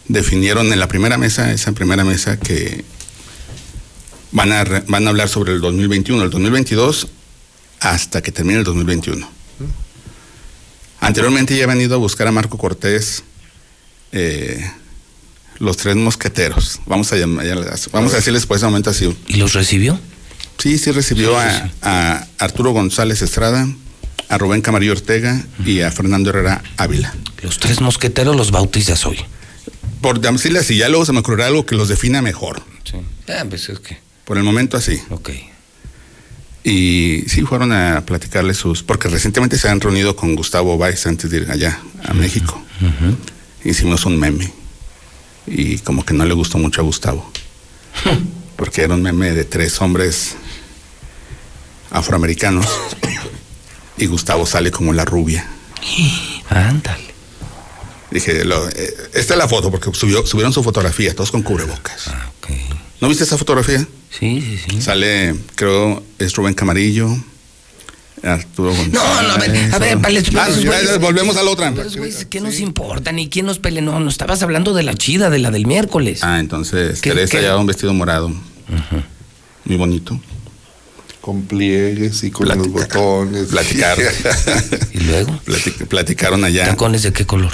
definieron en la primera mesa, esa primera mesa que van a, re- van a hablar sobre el 2021, el 2022 hasta que termine el 2021. Anteriormente ya habían ido a buscar a Marco Cortés eh, los tres mosqueteros, vamos a, llamar- vamos a decirles por ese momento así. ¿Y los recibió? Sí, sí recibió Sí, a, sí. a Arturo González Estrada, a Rubén Camarillo Ortega y a Fernando Herrera Ávila. Los tres mosqueteros los bautizas hoy. Por decirle así, ya luego se me ocurrirá algo que los defina mejor. Sí. Ah, pues es que. Por el momento así. Ok. Y sí fueron a platicarle sus... Porque recientemente se han reunido con Gustavo Báez antes de ir allá, a México. Hicimos un meme. Y como que no le gustó mucho a Gustavo. porque era un meme de tres hombres afroamericanos. y Gustavo sale como la rubia. Ándale. Dije, lo, eh, esta es la foto, porque subió, subieron su fotografía, todos con cubrebocas. Ah, ok. ¿No viste esa fotografía? Sí, sí, sí. Sale, creo, es Rubén Camarillo, Arturo González. No, no, a ver, a ver, vale, Ah, güeyes- volvemos a la otra. Pero, güey, ¿qué nos importa? Ni quién nos pelea. No, no estabas hablando de la chida, de la del miércoles. Ah, entonces ¿Qué- Teresa qué? llevaba un vestido morado. Muy bonito. Con pliegues y con los botones. Platicaron. Y luego, Platic- platicaron allá. tacones de qué color?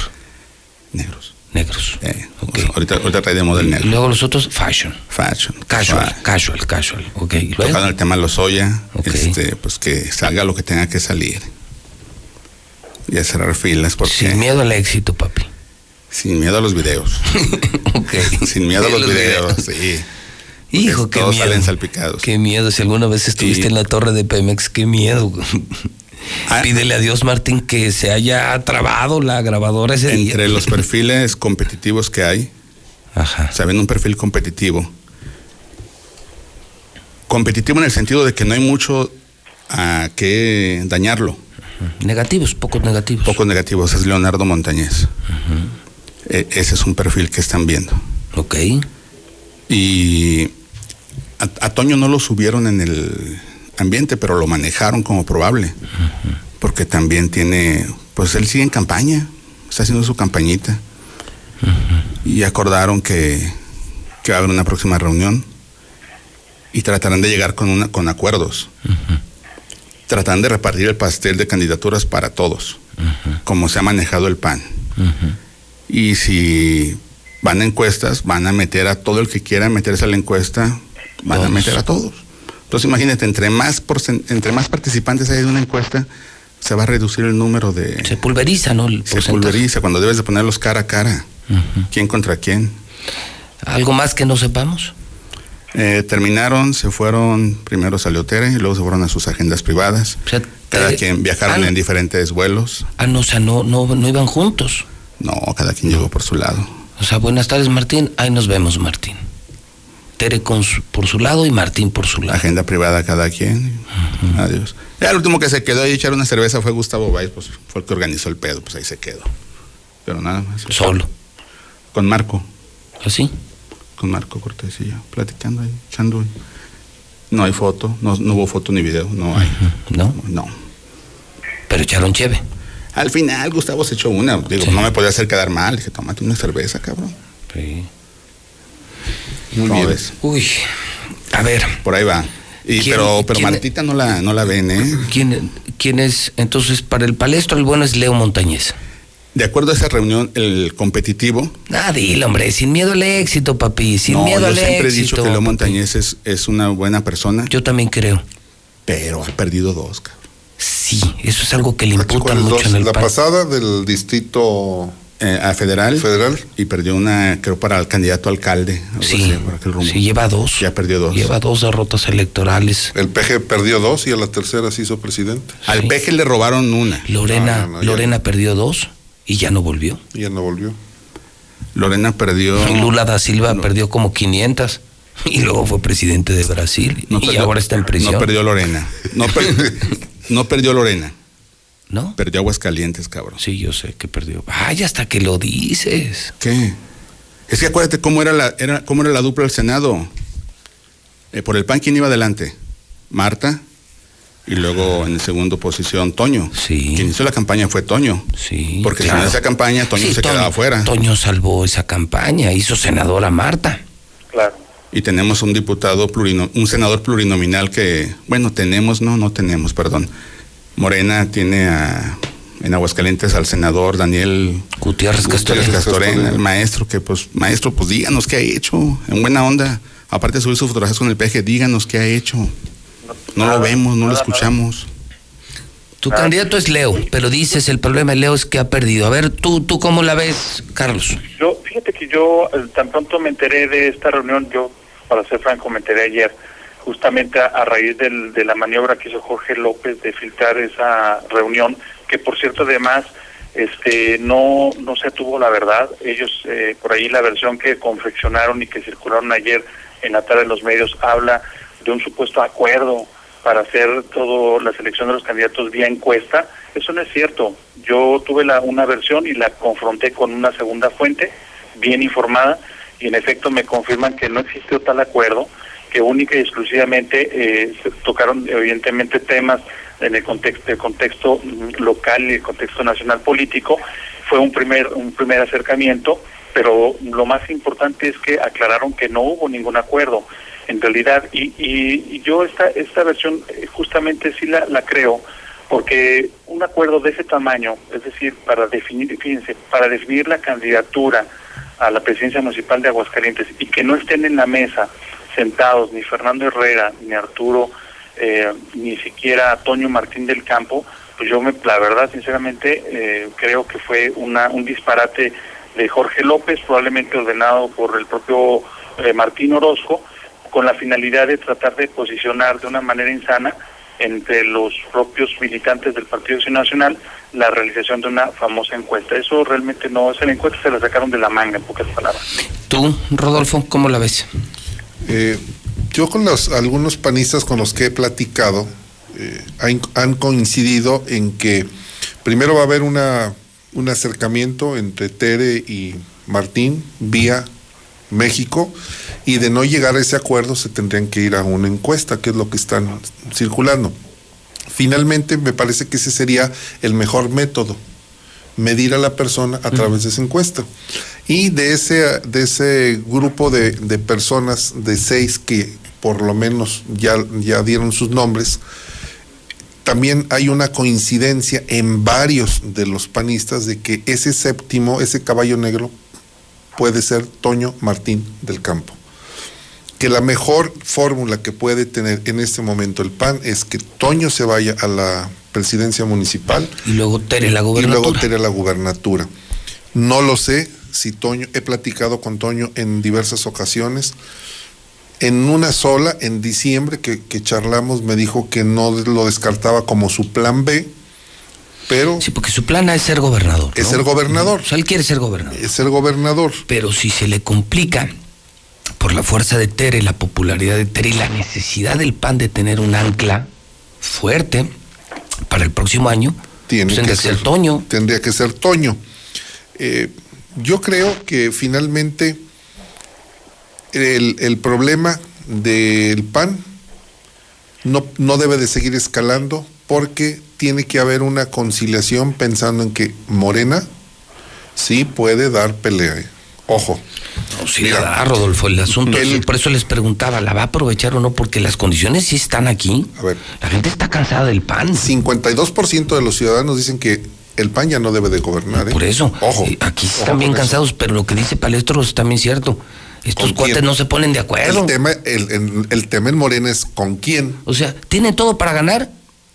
Negros. Negros. Eh, Ok. ahorita, ahorita trae de moda el Y negro. luego los otros, fashion. Fashion. Casual, casual, casual. Ok, y luego. Tocando el tema Lozoya, Ok. este, pues que salga lo que tenga que salir. Y a cerrar filas porque Sin miedo al éxito, papi. sin miedo a los videos. sin miedo a los, videos, sí. Hijo, qué todos miedo. salen salpicados. Qué miedo. Si alguna vez estuviste en la torre de Pemex, qué miedo. Ah. Pídele a Dios, Martín, que se haya trabado la grabadora ese día. Entre los perfiles competitivos que hay, Ajá. saben un perfil competitivo. Competitivo en el sentido de que no hay mucho a qué dañarlo. Negativos, pocos negativos. Pocos negativos, es Leonardo Montañez. E- ese es un perfil que están viendo. Ok. Y a, Toño no lo subieron en el ambiente, pero lo manejaron como probable. Porque también tiene, pues él sigue en campaña, está haciendo su campañita. Y acordaron que, que va a haber una próxima reunión y tratarán de llegar con, una, con acuerdos. Tratarán de repartir el pastel de candidaturas para todos, como se ha manejado el PAN. Y si van a encuestas, van a meter a todo el que quiera meterse a la encuesta, van a meter a todos. Entonces imagínate, entre más, entre más participantes hay de una encuesta, se va a reducir el número de... Se pulveriza, ¿no? El se pulveriza cuando debes de ponerlos cara a cara. ¿Quién contra quién? ¿Algo más que no sepamos? Eh, terminaron, se fueron, primero salió Tere y luego se fueron a sus agendas privadas. O sea, Cada quien viajaron ah, en diferentes vuelos. Ah, no, o sea, no, no, no iban juntos. No, cada quien llegó por su lado. O sea, buenas tardes, Martín. Ahí nos vemos, Martín. Tere con su- por su lado y Martín por su lado. Agenda privada cada quien. Adiós. Ya el último que se quedó ahí echar una cerveza fue Gustavo Valls, pues fue el que organizó el pedo, pues ahí se quedó. Pero nada más. Solo. Con Marco, ¿Así? con Marco Cortés y yo, platicando ahí, echando. No hay foto, no, no hubo foto ni video, no hay. ¿No? No. Pero echaron cheve. Al final Gustavo se echó una, digo, Sí. no me podía hacer quedar mal. Dije, tómate una cerveza, cabrón. Sí. Muy bien. Uy. A ver, Por ahí va. Y, ¿Quién- pero pero quién- Martita no la, no la ven, ¿eh? ¿quién, quién es? Entonces, para el palestro, el bueno es Leo Montañez. De acuerdo a esa reunión, el competitivo. Ah, dile, hombre, sin miedo al éxito, papi. Sin no, miedo yo al siempre éxito. he dicho que Leo papi. Montañez es, es una buena persona, Yo también creo. pero ha perdido dos, cabrón. Sí, eso es algo que le imputan ¿cuáles mucho dos? en el La PAN. pasada del distrito Eh, a federal, federal. y perdió una, creo, para el candidato a alcalde. Sí, así, por aquel rumbo. sí, lleva dos. Ya perdió dos. Lleva dos derrotas electorales. El PG perdió dos y a la tercera se hizo presidente. Al peje le robaron una. Lorena, No, no, no, ya- Lorena perdió dos y ya no volvió. Y ya no volvió. Lorena perdió. Y Lula da Silva perdió como 500 y luego fue presidente de Brasil no y perdió- ahora está en prisión. No perdió Lorena. No, per- no perdió Lorena. ¿No? Perdió Aguascalientes, cabrón. Sí, yo sé que perdió. Ay, hasta que lo dices. ¿Qué? Es que acuérdate cómo era la, era, cómo era la dupla del Senado. Eh, por el PAN, ¿quién iba adelante? Marta. Y luego en segundo posición, Toño. Sí. Quien hizo la campaña fue Toño. Sí. Porque claro. si no esa campaña, Toño Sí, se quedaba afuera. Toño salvó esa campaña, hizo senadora Marta. Claro. Y tenemos un diputado, plurino, un senador plurinominal que, bueno, tenemos, no, no tenemos, perdón. Morena tiene a, en Aguascalientes al senador Daniel Gutiérrez Gutiérrez Castorena. El maestro, que pues, maestro, pues díganos qué ha hecho, en buena onda. Aparte de subir sus fotografías con el peje, díganos qué ha hecho. No lo vemos, no lo escuchamos. Tu candidato es Leo, pero dices el problema de Leo es que ha perdido. A ver, tú, tú cómo la ves, Carlos. Yo, fíjate que yo eh, tan pronto me enteré de esta reunión, yo, para ser franco, me enteré ayer, justamente a, raíz del- de la maniobra que hizo Jorge López de filtrar esa reunión, que por cierto además este no no se tuvo la verdad. Ellos, eh, por ahí la versión que confeccionaron y que circularon ayer en la tarde en los medios habla de un supuesto acuerdo para hacer todo la selección de los candidatos vía encuesta Eso no es cierto. Yo tuve la, una versión y la confronté con una segunda fuente bien informada y en efecto me confirman que no existió tal acuerdo, que única y exclusivamente eh, se tocaron evidentemente temas en el contexto, el contexto local y el contexto nacional político. Fue un primer, un primer acercamiento, pero lo más importante es que aclararon que no hubo ningún acuerdo en realidad y, y, yo esta esta versión eh, justamente sí la, la creo porque un acuerdo de ese tamaño, es decir, para definir, fíjense, para definir la candidatura a la presidencia municipal de Aguascalientes y que no estén en la mesa sentados ni Fernando Herrera, ni Arturo, eh, ni siquiera Toño Martín del Campo, pues yo me, la verdad, sinceramente, eh, creo que fue una, un disparate de Jorge López, probablemente ordenado por el propio eh, Martín Orozco, con la finalidad de tratar de posicionar de una manera insana entre los propios militantes del Partido Nacional la realización de una famosa encuesta. Eso realmente no es la encuesta, se la sacaron de la manga, en pocas palabras. ¿Tú, Rodolfo, cómo la ves? Eh, yo con los algunos panistas con los que he platicado eh, han, coincidido en que primero va a haber una, un acercamiento entre Tere y Martín vía México y de no llegar a ese acuerdo se tendrían que ir a una encuesta, que es lo que están circulando. Finalmente, me parece que ese sería el mejor método, medir a la persona a través de esa encuesta. Y de ese, de ese grupo de, de, personas, de seis que por lo menos ya, ya dieron sus nombres, también hay una coincidencia en varios de los panistas de que ese séptimo, ese caballo negro, puede ser Toño Martín del Campo. Que la mejor fórmula que puede tener en este momento el PAN es que Toño se vaya a la presidencia municipal. Y luego Tere la gubernatura. Y luego Tere la gubernatura. No lo sé si Toño, he platicado con Toño en diversas ocasiones. En una sola, en diciembre, que, que charlamos, me dijo que no lo descartaba como su plan B, pero... Sí, porque su plan es ser gobernador. Es ser gobernador. O sea, él quiere ser gobernador. Es ser gobernador. Pero si se le complica por la fuerza de Tere, la popularidad de Tere y la necesidad del PAN de tener un ancla fuerte para el próximo año, Tiene pues tendría que ser, Toño. Tendría que ser Toño. Eh, yo creo que finalmente el, el problema del PAN no, no debe de seguir escalando porque tiene que haber una conciliación pensando en que Morena sí puede dar pelea. ¿Eh? Ojo. No, sí Mira, da, Rodolfo, el asunto el, es, por eso les preguntaba, ¿la va a aprovechar o no? Porque las condiciones sí están aquí. A ver. La gente está cansada del PAN. 52% de los ciudadanos dicen que el PAN ya no debe de gobernar. ¿eh? Por eso. Ojo. Aquí ojo están bien cansados, eso. pero lo que dice Palestro es también cierto. Estos cuates quién? no se ponen de acuerdo. El tema, el, el, el tema en Morena es con quién. O sea, tienen todo para ganar,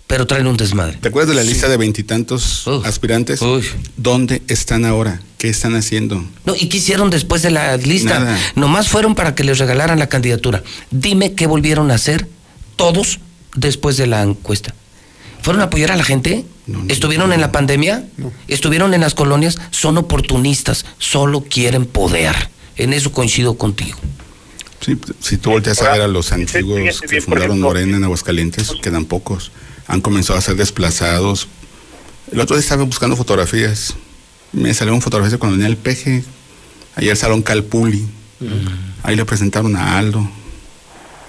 pero traen un desmadre. ¿Te acuerdas de la sí. lista de veintitantos aspirantes? ¿Dónde están ahora? ¿Qué están haciendo? No, ¿y qué hicieron después de la lista? Nada. Nomás fueron para que les regalaran la candidatura. Dime qué volvieron a hacer todos después de la encuesta. ¿Fueron a apoyar a la gente? No, no, ¿Estuvieron no, en la pandemia? ¿Estuvieron en las colonias? Son oportunistas, solo quieren poder. En eso coincido contigo. Sí, si tú volteas a ver a los antiguos que fundaron Morena en Aguascalientes, quedan pocos han comenzado a ser desplazados. El otro día estaba buscando fotografías. Me salieron fotografías cuando venía el peje. Ahí el Salón Calpuli. Uh -huh. Ahí le presentaron a Aldo.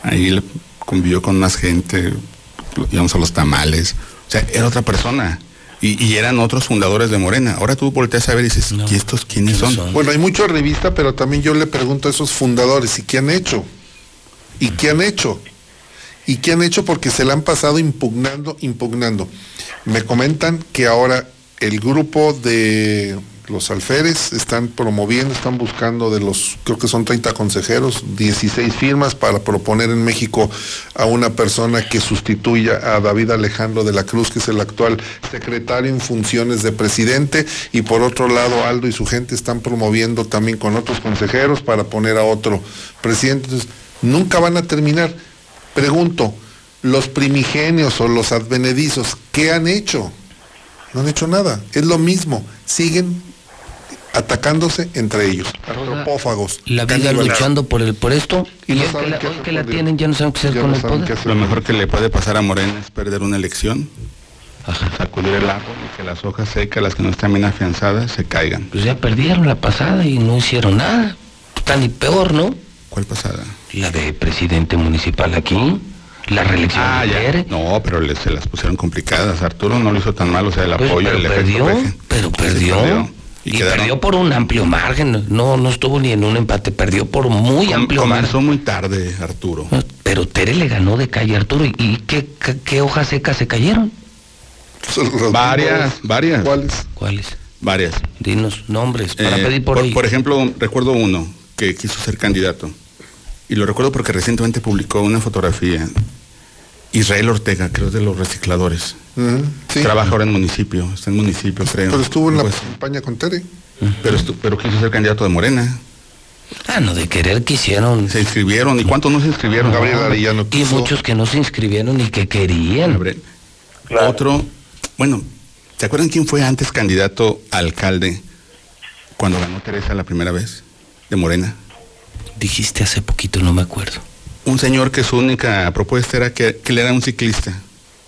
Ahí le convivió con más gente. Íbamos a los tamales. O sea, era otra persona. Y, y, eran otros fundadores de Morena. Ahora tú volteas a ver y dices, no. ¿y estos quiénes son? son? Bueno, hay mucha revista, pero también yo le pregunto a esos fundadores, ¿y qué han hecho? ¿Y qué han hecho? ¿Y qué han hecho? Porque se la han pasado impugnando, impugnando. Me comentan que ahora el grupo de los alferes están promoviendo, están buscando de los, creo que son 30 consejeros, 16 firmas para proponer en México a una persona que sustituya a David Alejandro de la Cruz, que es el actual secretario en funciones de presidente, y por otro lado Aldo y su gente están promoviendo también con otros consejeros para poner a otro presidente. Entonces, nunca van a terminar. Pregunto, los primigenios o los advenedizos, ¿qué han hecho? No han hecho nada, es lo mismo, siguen atacándose entre ellos, antropófagos. La vida luchando por el por esto y, y no que la, que la tienen ya no saben qué hacer con no el poder. Lo mejor que le puede pasar a Morena es perder una elección sacudir el árbol y que las hojas secas, las que no están bien afianzadas, se caigan. Pues ya perdieron la pasada y no hicieron nada. Está ni peor, ¿no? ¿Cuál pasada? La de presidente municipal aquí. La reelección Ah, de ya. ayer. No, pero le- se las pusieron complicadas. Arturo no lo hizo tan mal, o sea, el Pues, apoyo, pero el efecto perdió, pero perdió. Y, perdió por un amplio margen. No, no estuvo ni en un empate, perdió por muy com- amplio comenzó margen. muy tarde, Arturo. Pero Tere le ganó de calle a Arturo. ¿Y y qué, qué, qué hojas secas se cayeron? Varias, varias. ¿Cuáles? ¿Cuáles? Varias. Dinos nombres para Eh, pedir por, ahí. ejemplo, recuerdo uno que quiso ser candidato. Y lo recuerdo porque recientemente publicó una fotografía. Israel Ortega, creo de los recicladores. Sí. Trabaja ahora en municipio, está en municipio, creo. Pero estuvo en la Pues, campaña con Tere. pero, pero quiso ser candidato de Morena. Ah, no, de querer quisieron. Se inscribieron. ¿Y cuántos no se inscribieron? Gabriel Arellano Y quiso. muchos que no se inscribieron y que querían. Gabriel. Claro. Otro, bueno, ¿se acuerdan quién fue antes candidato a alcalde cuando ganó Teresa la primera vez? De Morena. Dijiste hace poquito, no me acuerdo. Un señor que su única propuesta era que, que él era un ciclista.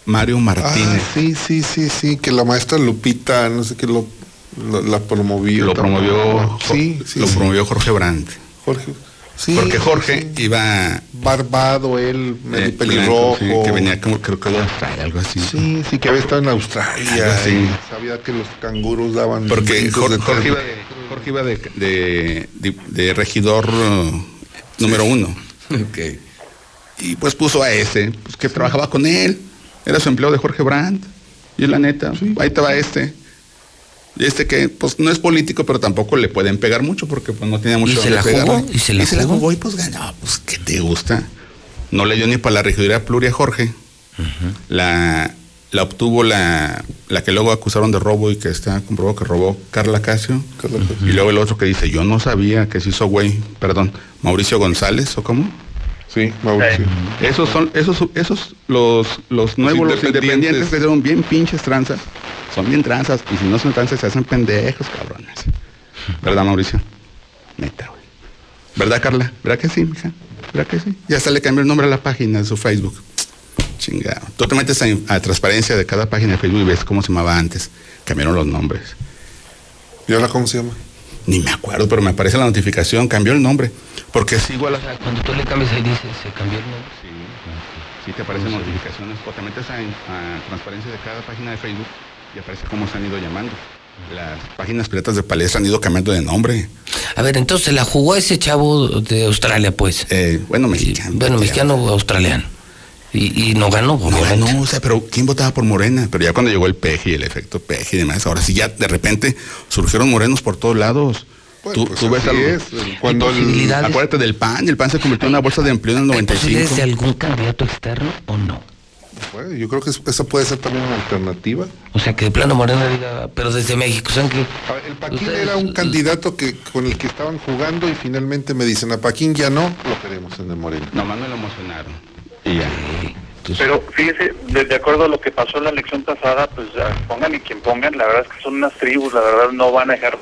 Mario Ah, Martínez. sí, sí, sí, sí, que la maestra Lupita, no sé qué, lo, lo- la promovió. lo promovió, Sí, sí, lo sí. promovió Jorge Brandt. Jorge. Sí, Porque Jorge sí. iba Barbado, él, medio eh, pelirrojo. sí, que venía como creo que de Australia, algo así. Sí, sí, que había estado en Australia. Así. y sabía que los canguros daban. Porque Jorge, de Jorge iba, de, Jorge iba de, de- de- de regidor uh, número uno. Y pues puso a ese, pues, que trabajaba con él. Era su empleo de Jorge Brandt. Y la neta, ahí te va este. Y este que, pues no es político, pero tampoco le pueden pegar mucho porque pues no tiene mucho ¿Y se la jugó? ¿Y se la jugó? jugó y pues ganó. Pues, ¿qué te gusta? No le dio ni para la regiduría pluria Jorge. la, la obtuvo la, la que luego acusaron de robo y que está comprobado que robó Carla Casio. Carla Casio. Y luego el otro que dice, yo no sabía que se hizo güey, perdón, Mauricio González, ¿o cómo? Sí, Mauricio. Esos son, esos, esos, los, los nuevos, los independientes. independientes que son bien pinches tranzas, son bien tranzas, y si no son tranzas se hacen pendejos, cabrones. ¿Verdad, Mauricio? Neta, güey. ¿Verdad, Carla? ¿Verdad que sí, mija? ¿Verdad que sí? Ya hasta le cambió el nombre a la página de su Facebook. Chingado. Tú te metes a, a transparencia de cada página de Facebook y ves cómo se llamaba antes. Cambiaron los nombres. ¿Y ahora cómo se llama? Ni me acuerdo, pero me aparece la notificación, cambió el nombre. Porque a O las sea, cuando tú le cambias ahí dice, se cambió el nombre. Sí, sí te aparecen notificaciones o te metes a, a transparencia de cada página de Facebook y aparece cómo se han ido llamando. Las páginas piratas de palestra han ido cambiando de nombre. A ver, entonces la jugó ese chavo de Australia, pues. Eh, bueno, mexicano. bueno, mexicano o australiano. Y, y no ganó, No, obviamente. no, o sea, pero ¿quién votaba por Morena? Pero ya cuando llegó el peje y el efecto peje y demás, ahora sí ya de repente surgieron morenos por todos lados. Bueno, tú, pues tú ves algo. es. Cuando el, posibilidades. Acuérdate del PAN, el PAN se convirtió en una bolsa de empleo en el ¿Hay 95. posibilidades de algún candidato externo o no? Bueno, yo creo que es- esa puede ser también una alternativa. O sea, que de plano Morena diga, pero desde México, ¿saben qué? A ver, el Paquín Ustedes- era un candidato que con el que estaban jugando y finalmente me dicen a Paquín ya no, lo queremos en el Moreno. Nomás me lo emocionaron. Y ya. Entonces, Pero fíjese, de, de acuerdo a lo que pasó en la elección pasada, pues pongan y quien pongan, la verdad es que son unas tribus, la verdad no van a dejar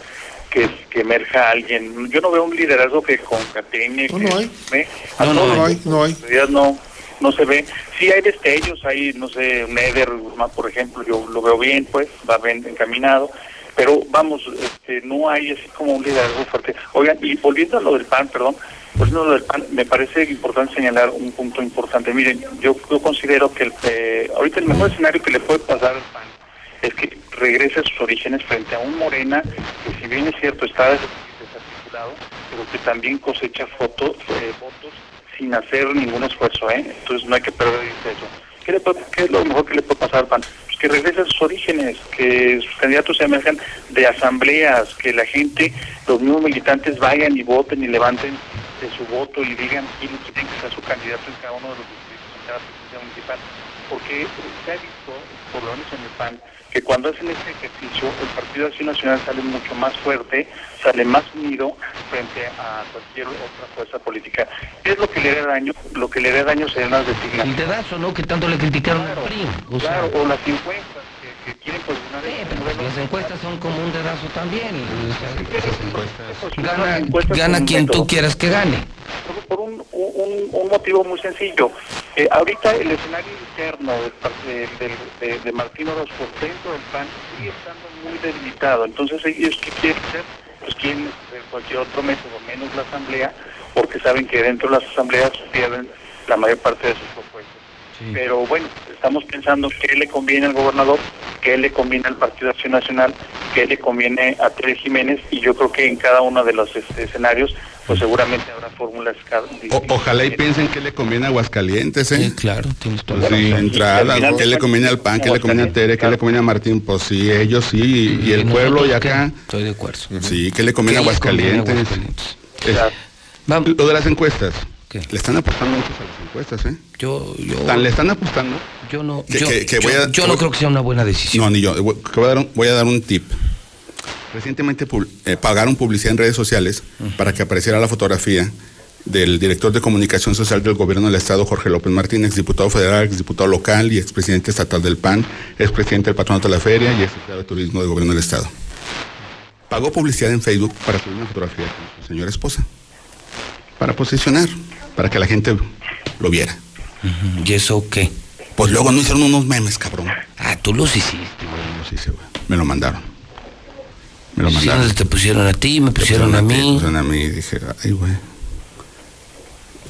que, que emerja alguien. Yo no veo un liderazgo que concatene. No, que no hay. a No, no todos. No hay, no hay. En realidad no, no se ve. Sí hay destellos, hay, no sé, un Eder Guzmán, por ejemplo, yo lo veo bien, pues, va bien encaminado. Pero vamos, este, no hay así como un liderazgo fuerte. Oigan, y volviendo a lo del PAN, perdón, del PAN, me parece importante señalar un punto importante. Miren, yo, yo considero que el, eh, ahorita el mejor escenario que le puede pasar al PAN es que regrese a sus orígenes frente a un Morena que si bien es cierto está des- desarticulado, pero que también cosecha fotos, eh, votos sin hacer ningún esfuerzo, ¿eh? Entonces no hay que perder eso. ¿Qué, le puede- qué es lo mejor que le puede pasar al PAN? Pues que regrese a sus orígenes, que sus candidatos se emerjan de asambleas, que la gente, los mismos militantes vayan y voten y levanten de su voto y digan quién quieren que sea su candidato en cada uno de los distritos, en cada presidencia municipal. Porque se ha visto, por lo menos en el PAN, que cuando hacen este ejercicio, el Partido Acción Nacional sale mucho más fuerte, sale más unido frente a cualquier otra fuerza política. ¿Qué es lo que le da daño? Lo que le da daño serían las el designaciones. dedazo, ¿no? Que tanto le criticaron al PRI. O sea, Claro, o las encuestas que, que quieren posicionar sí, este pero modelo. Las encuestas son como un dedazo también. Gana encuestas quien tú quieras que gane. por, un, un, un motivo muy sencillo. Eh, ahorita el escenario interno de, de, de, de Martín Orozco dentro del PAN sigue estando muy debilitado. Entonces, ellos qué quieren hacer? Pues quieren hacer cualquier otro método, menos la asamblea, porque saben que dentro de las asambleas pierden la mayor parte de sus propuestas. Pero bueno, estamos pensando qué le conviene al gobernador, qué le conviene al Partido Acción Nacional, qué le conviene a Tere Jiménez y yo creo que en cada uno de los este, escenarios pues seguramente habrá fórmulas ojalá y piensen que le conviene a Aguascalientes, ¿eh? Sí, claro, tienes toda Pues sí, entrada, ¿qué le conviene al PAN? ¿Qué le conviene a Tere? ¿Qué le conviene a Martín? Pues sí, ellos sí, y, y el nosotros pueblo y qué? acá. Estoy de acuerdo. Sí, ¿qué le conviene a ¿Qué le conviene a Aguascalientes? Aguascalientes? Es- lo de las encuestas. ¿Qué? Le están apostando mucho a las encuestas, ¿eh? yo, yo, le están apostando. yo no, que- yo, que- que yo- voy a- yo no voy- creo que sea una buena decisión. No, ni yo. Voy a dar un, voy a dar un tip. Recientemente eh, pagaron publicidad en redes sociales para que apareciera la fotografía del director de comunicación social del gobierno del estado, Jorge López Martínez, diputado federal, exdiputado local y expresidente estatal del PAN, expresidente del patronato de la feria y exsecretario de turismo del gobierno del estado. Pagó publicidad en Facebook para subir una fotografía con su señora esposa, para posicionar, para que la gente lo viera. ¿Y eso qué? Pues luego no hicieron unos memes, cabrón. Ah, tú los hiciste. Bueno, sí, sí, güey. Me lo mandaron. Me lo Sí, mandaron. donde te pusieron a ti, me pusieron a ti, mí. pusieron a mí y dije, ay, güey.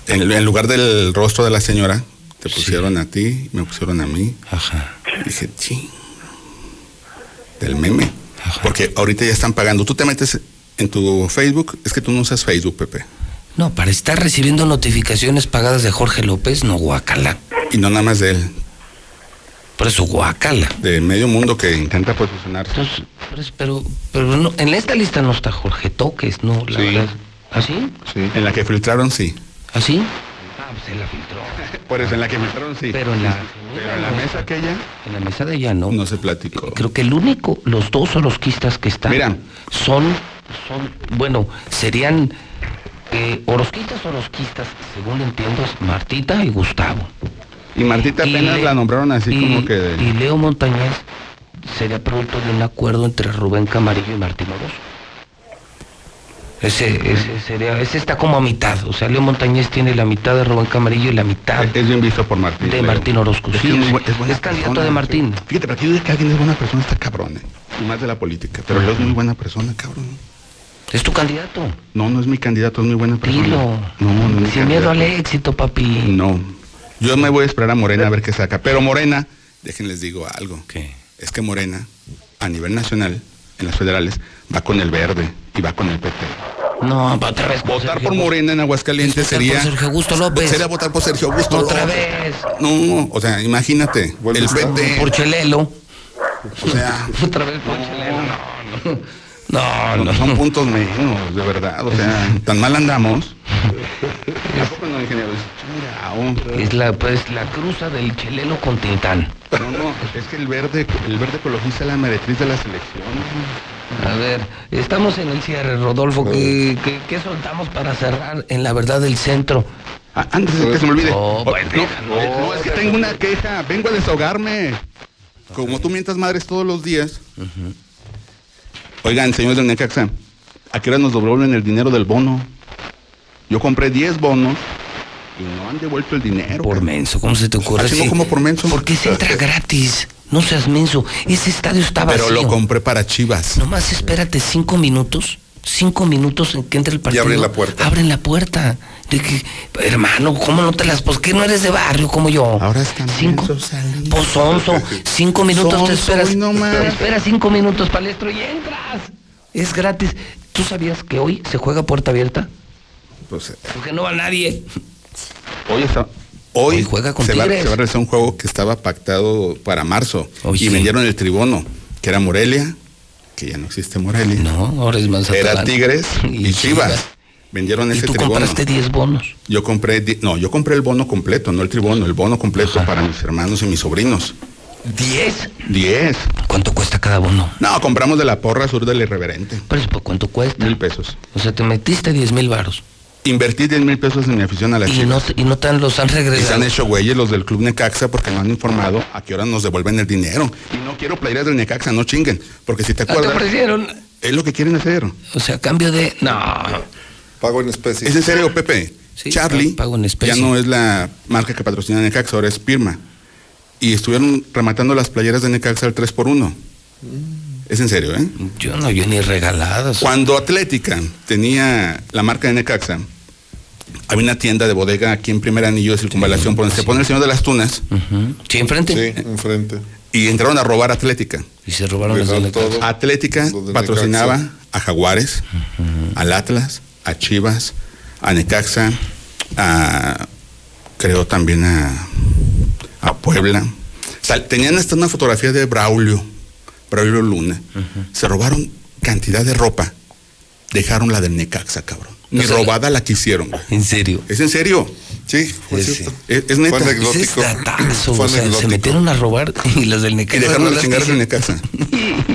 En, en lugar del rostro de la señora, te pusieron a ti, me pusieron a mí. Ajá. Dije, ching. Del meme. Ajá. Porque ahorita ya están pagando. Tú te metes en tu Facebook, es que tú no usas Facebook, Pepe. No, para estar recibiendo notificaciones pagadas de Jorge López, no guacala. Y no nada más de él, Por eso guacala. de medio mundo que intenta posicionarse. Entonces, pues, pero, pero no, en esta lista no está Jorge Toques, ¿no? La Sí. verdad. ¿Así? Sí. En la que filtraron, sí. ¿Así? Ah, pues se la filtró. Por eso, en la que filtraron, sí. Pero en la, Pero en la mesa aquella, En la mesa de ella no. no se platicó. Creo que el único, los dos orosquistas que están Mira. son, son, bueno, serían eh, orosquistas, orosquistas, según entiendo, es Martita y Gustavo. Y Martita apenas la nombraron así y- como que... de- Y Leo Montañez sería producto de un acuerdo entre Rubén Camarillo y Martín Orozco. Ese, ese sería, ese está como a mitad. O sea, Leo Montañez tiene la mitad de Rubén Camarillo y la mitad. Es bien visto por Martín. De Leo. Martín Orozco, Es, sí, que es, es- bu- es buena es candidato de Martín. Fíjate, para que yo diga que alguien es buena persona está cabrón, ¿eh? Y más de la política. Pero Leo es muy buena persona, cabrón. Es tu candidato. No, no es mi candidato, es muy buena persona. Dilo. No, no es mi Sin miedo al éxito, papi. No. Yo me voy a esperar a Morena a ver qué saca. Pero Morena, déjenles digo algo. ¿Qué? Es que Morena, a nivel nacional, en las federales, va con el verde y va con el PT. No, otra vez. Votar Sergio por Morena en Aguascalientes sería. por Sergio Augusto López. Sería votar por Sergio Augusto Otra López. vez. No, o sea, imagínate. Vuelve el PT. Por Chelelo. O sea, Otra vez por Chelelo. No, no. No, no, no. son puntos menos, de verdad. O sea, tan mal andamos. No, ingeniero. Es la, pues, la cruza del Chelelo con Tintán. No, no, es que el verde, el verde ecologista es la meretriz de la selección. A ver, estamos en el cierre, Rodolfo. ¿Qué, qué, qué soltamos para cerrar en la verdad del centro? Ah, antes de que se me olvide. Oh, Oh, bueno, no, no, es que tengo una queja. Vengo a desahogarme. Como tú mientas madres todos los días. Oigan, señores del Necaxa, ¿a qué hora nos devuelven el dinero del bono? Yo compré 10 bonos y no han devuelto el dinero. Por menso, ¿cómo se te ocurre? Ah, chingo, Sí. ¿cómo por menso? Porque se entra gratis. No seas menso. Ese estadio está vacío. Pero lo compré para Chivas. Nomás espérate cinco minutos. Cinco minutos en que entre el partido. abren la puerta. Abren la puerta. De que, hermano, ¿cómo no te las... Pues que no eres de barrio como yo. Ahora están Cinco. Pues sonso. Cinco minutos te esperas. no más. te esperas cinco minutos, palestro, y entras. Es gratis. ¿Tú sabías que hoy se juega puerta abierta? Pues, Porque no va nadie. Hoy está. Hoy, Hoy juega con se, va, se va a realizar un juego que estaba pactado para marzo. Hoy y sí. vendieron el tribono, que era Morelia, que ya no existe Morelia. No, ahora es Mazatlán. Era Tigres y, Chivas. Vendieron Y ese tú tribono. compraste 10 bonos. Yo compré, no, yo compré el bono completo, no el tribono, el bono completo Ajá. para mis hermanos y mis sobrinos. ¿10? Diez. ¿Cuánto cuesta cada bono? No, compramos de la porra sur del irreverente. Pero ¿por cuánto cuesta? Mil pesos. O sea, te metiste 10 mil varos. Invertí 10 mil pesos en mi afición a las Y chivas. no, y no te han, los han Y se regresado. han hecho güeyes los del Club Necaxa porque no han informado a qué hora nos devuelven el dinero. Y no quiero playeras del Necaxa, no chinguen. Porque si te Ah, te acuerdas, ofrecieron. es lo que quieren hacer. O sea, a cambio de. No. Pago en especie. Es en serio, Pepe. Sí, Charlie pago en especie. ya no es la marca que patrocina Necaxa, ahora es Pirma. Y estuvieron rematando las playeras de Necaxa al 3 por 1 Es en serio, ¿eh? Yo no, yo ni regaladas. Cuando Atlética tenía la marca de Necaxa, había una tienda de bodega aquí en Primer Anillo de Circunvalación, por donde se pone el Señor de las Tunas. Sí, enfrente. Sí, enfrente. y entraron a robar Atlética. Y se robaron las. Atlética patrocinaba Necaxa. a Jaguares, al Atlas, a Chivas, a Necaxa, a creo también a, a Puebla. O sea, tenían hasta una fotografía de Braulio, Braulio Luna. Se robaron cantidad de ropa. Dejaron la del Necaxa, cabrón. Ni O sea, robada la quisieron. En serio. Es en serio. Sí, fue Sí, cierto. Es, es neta. Fue es anecdótico. datazo, Fue o sea, se metieron a robar y las del Y Necaxa. dejaron no de chingar de quisieron. Necaxa.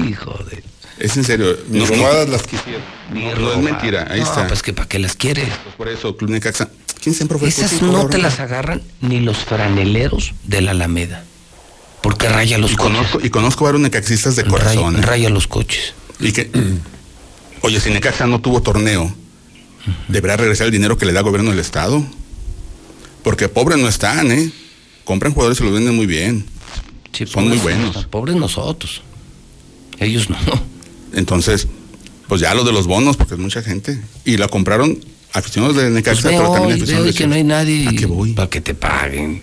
Hijo de... Es en serio. Ni No, no- robadas las quisieron. no- no es mentira. Ahí no, está. pues que para qué las quiere. Pues por eso, Club Necaxa. ¿Quién siempre fue Esas no te las agarran ni los franeleros de la Alameda. Porque raya los Y coches. conozco, y conozco varios necaxistas de Raya, corazón. ¿eh? raya los coches. Y que, oye, si Necaxa no tuvo torneo, deberá regresar el dinero que le da el gobierno del Estado. Porque pobres no están, ¿eh? Compran jugadores y los venden muy bien. Sí, Son muy buenos. Pobres nosotros. Ellos no. Entonces, pues ya lo de los bonos, porque es mucha gente. Y la compraron aficionados de Necaxa, Pues pero también aficionados de que no hay nadie ¿A qué voy? para que te paguen.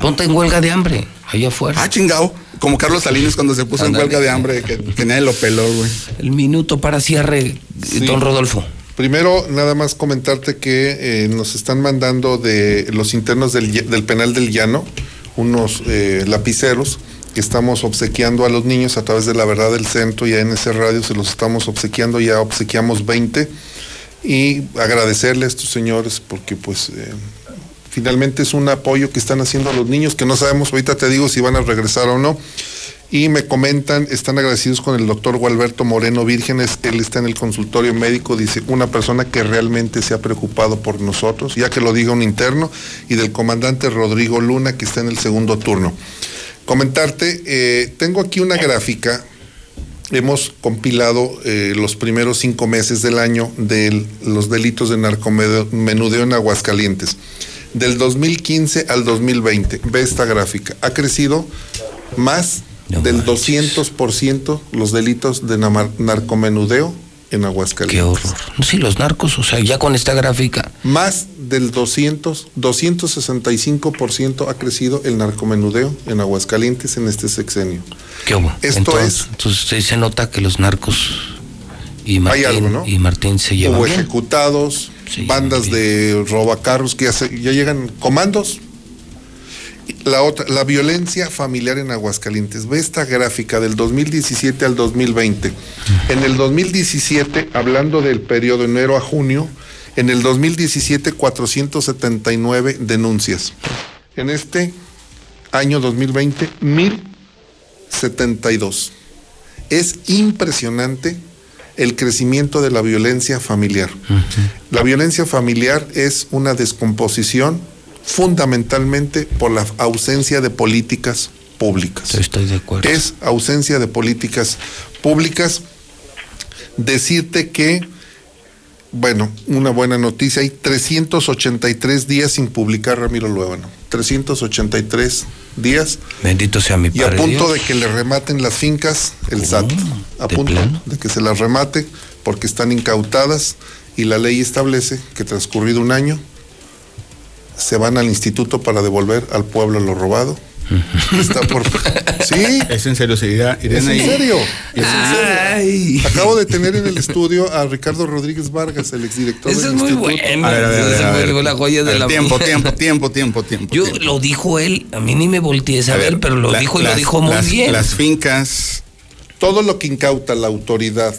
Ponte en huelga de hambre, allá afuera. Ah, chingao. Como Carlos Salinas cuando se puso en huelga de hambre, que, que nadie lo peló, güey. El minuto para cierre, Sí. don Rodolfo. Primero, nada más comentarte que eh, nos están mandando de los internos del, penal del llano unos eh, lapiceros que estamos obsequiando a los niños a través de la verdad del centro y a NC Radio se los estamos obsequiando, ya obsequiamos 20 y agradecerle a estos señores porque pues eh, finalmente es un apoyo que están haciendo a los niños que no sabemos, ahorita te digo si van a regresar o no. Y me comentan, están agradecidos con el doctor Gualberto Moreno Vírgenes, él está en el consultorio médico, dice, una persona que realmente se ha preocupado por nosotros, ya que lo diga un interno, y del comandante Rodrigo Luna, que está en el segundo turno. Comentarte, eh, tengo aquí una gráfica, hemos compilado eh, los primeros cinco meses del año de los delitos de narcomenudeo en Aguascalientes. Del 2015 al 2020, ve esta gráfica, ha crecido más No del manches. 200% los delitos de narcomenudeo en Qué Aguascalientes. horror. Sí, los narcos, o sea, ya con esta gráfica. Más del 200, 265% ha crecido el narcomenudeo en Aguascalientes en este sexenio. ¿Qué hubo? Esto entonces, es- entonces se nota que los narcos y Martín, algo, ¿no? y Martín se llevan ejecutados, Sí, bandas de robacarros que ya, se- ya llegan comandos. La otra, la violencia familiar en Aguascalientes. Ve esta gráfica del 2017 al 2020. En el 2017, hablando del periodo enero a junio, en el 2017 479 denuncias. En este año 2020 1072. Es impresionante el crecimiento de la violencia familiar. La violencia familiar es una descomposición fundamentalmente por la ausencia de políticas públicas. Estoy de acuerdo. Es ausencia de políticas públicas. Decirte que, bueno, una buena noticia, hay 383 días sin publicar Ramiro Luébano. 383 días Bendito sea mi y a Padre punto Dios. de que le rematen las fincas el SAT. A ¿De punto plano? de que se las remate porque están incautadas y la ley establece que transcurrido un año se van al instituto para devolver al pueblo lo robado. Está por... Sí, Es en serio, se irá, es en serio. es en serio. Ay. Acabo de tener en el estudio a Ricardo Rodríguez Vargas, el exdirector Ese del es muy bueno. A ver, a ver, a ver, Ese a fue ver. la joya A de ver, la Tiempo, tiempo, tiempo, tiempo, tiempo. Yo tiempo. lo dijo él, a mí ni me volteé a A saber, ver, pero lo la- dijo y lo dijo muy las- bien. Las fincas, todo lo que incauta la autoridad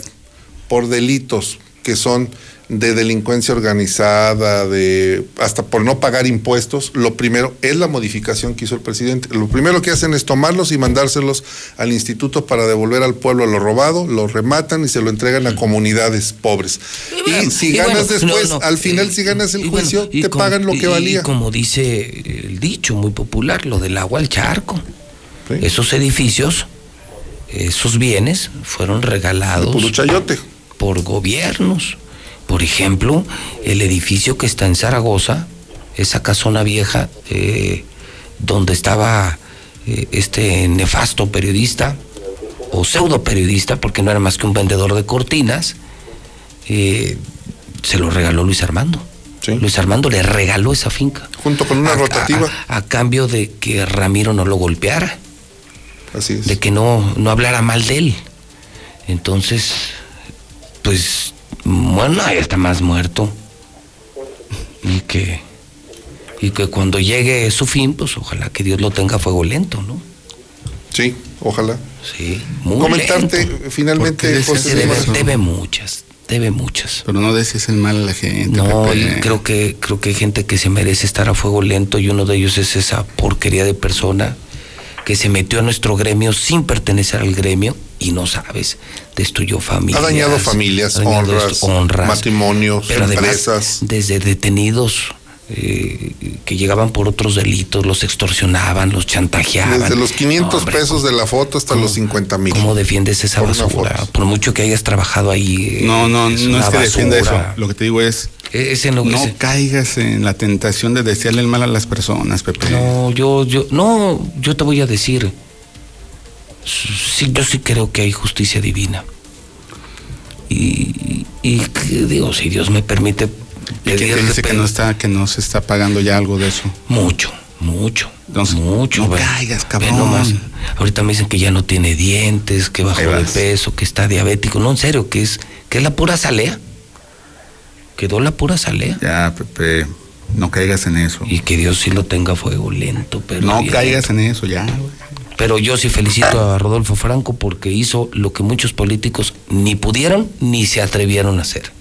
por delitos que son de delincuencia organizada, de hasta por no pagar impuestos, lo primero es la modificación que hizo el presidente. Lo primero que hacen es tomarlos y mandárselos al instituto para devolver al pueblo lo robado, lo rematan y se lo entregan a comunidades pobres. Y bueno, Y si y ganas bueno, después, no, no, al final si ganas el bueno, juicio, te como- pagan lo que valía. Y como dice el dicho muy popular, lo del agua al charco. Sí. Esos edificios, esos bienes fueron regalados por gobiernos Por ejemplo, el edificio que está en Zaragoza, esa casona vieja, eh, donde estaba eh, este nefasto periodista, o pseudo periodista, porque no era más que un vendedor de cortinas, eh, se lo regaló Luis Armando. Sí. Luis Armando le regaló esa finca. Junto con una A- rotativa. A, a cambio de que Ramiro no lo golpeara, Así es. de que no, no hablara mal de él. Entonces, pues, bueno, ahí está más muerto. Y que, y que cuando llegue su fin, pues ojalá que Dios lo tenga a fuego lento, ¿no? Sí, ojalá. Sí, muy Comentarte lento. ¿Por qué finalmente, José Debe, debe muchas, debe muchas. Pero no desees el mal a la gente. No, y creo que creo que hay gente que se merece estar a fuego lento y uno de ellos es esa porquería de persona que se metió a nuestro gremio sin pertenecer al gremio y no sabes, destruyó familias. Ha dañado familias, ha dañado honras, honras, matrimonios, pero además, empresas. desde detenidos eh, que llegaban por otros delitos, los extorsionaban, los chantajeaban. Desde los 500 Hombre, pesos de la foto hasta los 50 mil. ¿Cómo defiendes esa Por basura? Por mucho que hayas trabajado ahí. eh, No, no, no una es que defienda eso. Lo que te digo es, Es en lo que no se- caigas en la tentación de desearle el mal a las personas, Pepe. No, yo, yo, no, yo te voy a decir. Sí, yo sí creo que hay justicia divina. Y, y que, digo, si Dios me permite ¿Y te pedirle dice que no está, que no se está pagando ya algo de eso? Mucho, mucho, Entonces, mucho. no ve. caigas, cabrón. nomás. Ahorita me dicen que ya no tiene dientes, que bajó de peso, que está diabético. No, en serio, que es, que es la pura salea. Quedó la pura salea. Ya, Pepe, no caigas en eso. Y que Dios sí lo tenga fuego lento, pero. No caigas en eso, ya. Pero yo sí felicito a Rodolfo Franco porque hizo lo que muchos políticos ni pudieron ni se atrevieron a hacer.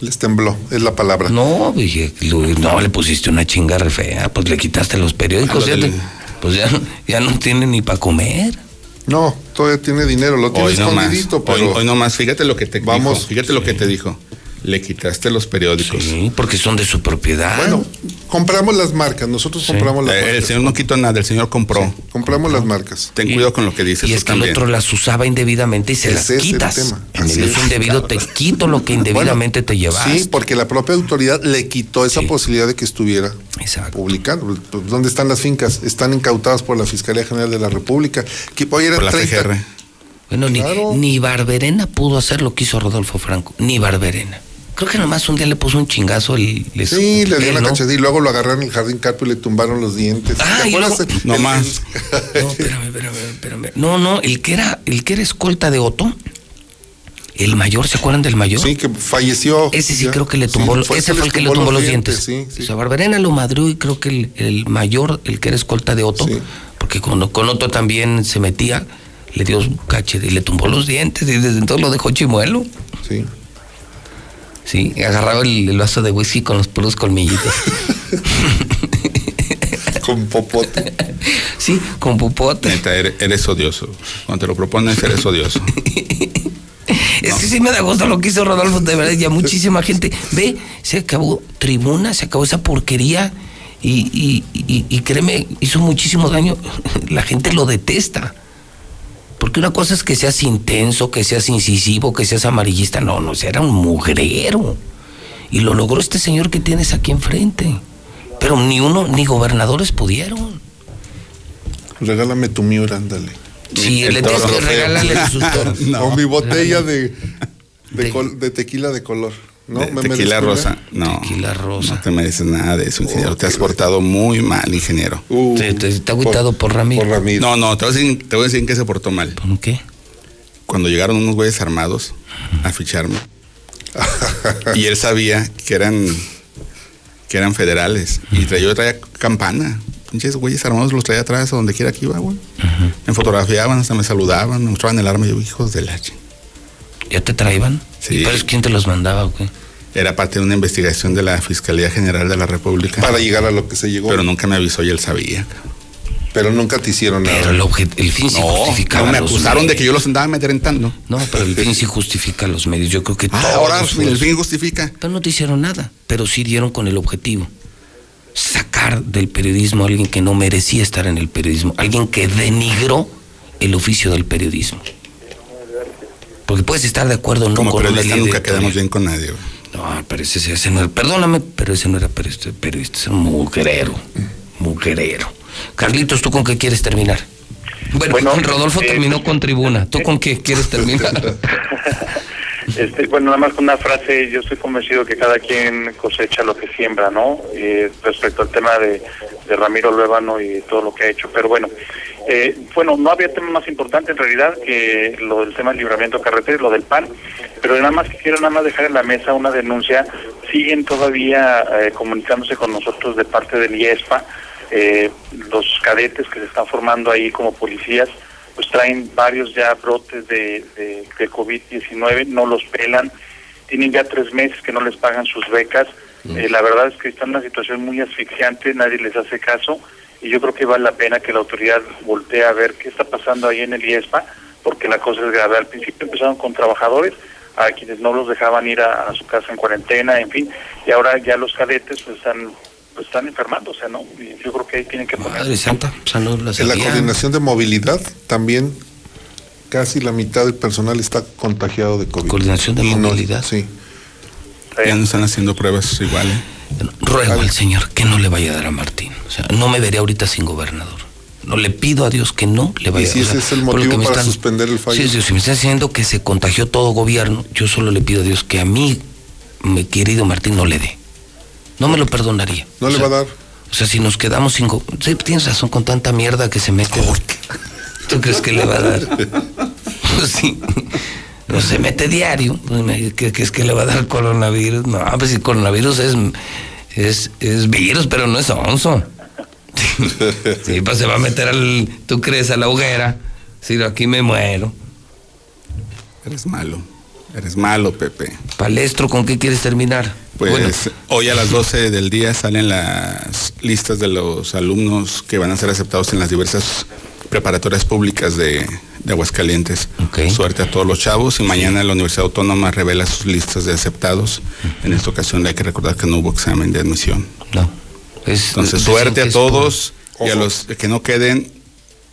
Les tembló, es la palabra. No, dije, no le pusiste una chinga re fea, pues le quitaste los periódicos, Ah, lo ya del- te- pues ya, ya no tiene ni para comer. No, todavía tiene dinero, lo tiene Hoy no más. escondidito, Hoy, pero hoy no más. Fíjate lo que te Vamos. dijo. Fíjate lo que te dijo. Le quitaste los periódicos. Sí, porque son de su propiedad. bueno, compramos las marcas, nosotros compramos las Eh, el marcas. señor no quitó nada, el señor compró. Compramos las marcas. Ten Y- cuidado con lo que dices. y es que el también. otro las usaba indebidamente y se Ese las es el quitas. tema. En Así el uso indebido te quito lo que indebidamente te llevaste. Sí, porque la propia autoridad le quitó esa Sí. posibilidad de que estuviera Exacto. publicando. Pues, ¿Dónde están las fincas? Están incautadas por la Fiscalía General de la República. Que hoy eran Por la 30 PGR. Bueno, ni Barberena pudo hacer lo que hizo Rodolfo Franco, ni Barberena. Creo que nomás un día le puso un chingazo le Sí, le dio una ¿no? cachadilla y luego lo agarraron en el jardín carpo y le tumbaron los dientes. Ah, ¿Te y acuerdas? luego- El- No el- más. No, espérame, espérame, espérame. No, no, el que era, el que era escolta de Otto, el mayor, ¿se acuerdan del mayor? Sí, que falleció. Ese sí ya. creo que le tumbó, Sí, ese fue el que le tumbó los dientes. Sí, sí. O sea, Barberena lo madrió y creo que el, el mayor, el que era escolta de Otto, Sí. porque con, con Otto también se metía, le dio un cachete y le tumbó los dientes y desde entonces lo dejó chimuelo. sí. Sí, agarraba el, el vaso de whisky con los puros colmillitos. Con popote. sí, con pupote. Neta, eres, eres odioso. Cuando te lo propones, eres odioso. Es que sí me da gusto lo que hizo Rodolfo, de verdad, ya muchísima gente. Ve, se acabó tribuna, se acabó esa porquería y, y, y- y créeme, hizo muchísimo daño. La gente lo detesta. Porque una cosa es que seas intenso, que seas incisivo, que seas amarillista. No, no, era un mugrero. Y lo logró este señor que tienes aquí enfrente. Pero ni uno, ni gobernadores pudieron. Regálame tu miura, ándale. Si El le tienes que regalarle sus toros. No. O mi botella de, de, De- col- de tequila de color. ¿No? De- ¿Me tequila rosa. No. Tequila rosa. No te mereces nada de eso, ingeniero. Oh, te has portado muy mal, ingeniero. Uh, Te- te- te ha agüitado por Ramiro. Por Ramiro. No, no, te voy, a decir, te voy a decir en qué se portó mal. ¿Por qué? Cuando llegaron unos güeyes armados a ficharme. y él sabía que eran que eran federales. Y traía, yo traía campana. Pinches güeyes armados los traía atrás a donde quiera que iba, güey. Me fotografiaban, hasta me saludaban, me mostraban el arma. Y yo, hijos de la ching-". ¿Ya te traían? Sí. ¿Y pero quién te los mandaba o qué? Era parte de una investigación de la Fiscalía General de la República. Para llegar a lo que se llegó. Pero Pero, nunca me avisó y él sabía. nunca te hicieron nada. Pero el, fin sí No, justificaba no me los acusaron de que yo los andaba amedrentando. No, pero el fin sí justifica los medios. Yo creo que Ah, todos ahora los- el fin justifica. Pero no te hicieron nada. Pero sí dieron con el objetivo. Sacar del periodismo a alguien que no merecía estar en el periodismo. Alguien que denigró el oficio del periodismo. Porque puedes estar de acuerdo o no Como con una periodista línea nunca quedamos bien con nadie. güey. No, pero ese, ese no era, perdóname, pero ese no era periodista, periodista, es un mujerero, mujerero. Carlitos, ¿tú con qué quieres terminar? Bueno, Bueno, Rodolfo eh, terminó con tribuna. ¿Tú con qué quieres terminar? Este, bueno, nada más con una frase, yo estoy convencido que cada quien cosecha lo que siembra, ¿no? Eh, respecto al tema de, de Ramiro Luébano y todo lo que ha hecho. Pero bueno, eh, bueno, no había tema más importante en realidad que lo del tema del libramiento carretero, lo del PAN, pero nada más que quiero nada más dejar en la mesa una denuncia. Siguen todavía eh, comunicándose con nosotros de parte del IESPA, eh, los cadetes que se están formando ahí como policías pues traen varios ya brotes de, de, de COVID-19, no los pelan, tienen ya tres meses que no les pagan sus becas, eh, la verdad es que están en una situación muy asfixiante, nadie les hace caso y yo creo que vale la pena que la autoridad voltee a ver qué está pasando ahí en el IESPA, porque la cosa es grave. Al principio empezaron con trabajadores, a quienes no los dejaban ir a, a su casa en cuarentena, en fin, y ahora ya los cadetes pues están pues están enfermando, o sea, ¿no? Yo creo que ahí tienen que poner... Madre santa, o sea, no la En la coordinación de movilidad también casi la mitad del personal está contagiado de COVID. Coordinación de Y no- movilidad. sí. Ya no están haciendo pruebas igual. ¿eh? Ruego al Señor que no le vaya a dar a Martín. O sea, no me veré ahorita sin gobernador. No le pido a Dios que no le vaya ¿Y si o sea, ese es el motivo que me para suspender el fallo? Sí, sí, si me está diciendo que se contagió todo gobierno, yo solo le pido a Dios que a mí, mi querido Martín, no le dé. No me lo perdonaría. No O le sea, va a dar. O sea, si nos quedamos sin... Sí, tienes razón, con tanta mierda que se mete. ¿Tú crees que le va a dar? Sí. No se mete diario. Pues ¿Qué, qué es que le va a dar coronavirus? No, pues si coronavirus es, es, es virus, pero no es onzo. Sí, pues se va a meter al... ¿Tú crees? A la hoguera. Sí, aquí me muero. Eres malo. Eres malo, Pepe. Palestro, ¿con qué quieres terminar? Pues Bueno, hoy a las 12 del día salen las listas de los alumnos que van a ser aceptados en las diversas preparatorias públicas de, de Aguascalientes. Suerte a todos los chavos y mañana la Universidad Autónoma revela sus listas de aceptados. En esta ocasión hay que recordar que no hubo examen de admisión. no. Es- Entonces suerte a todos y a los que no queden,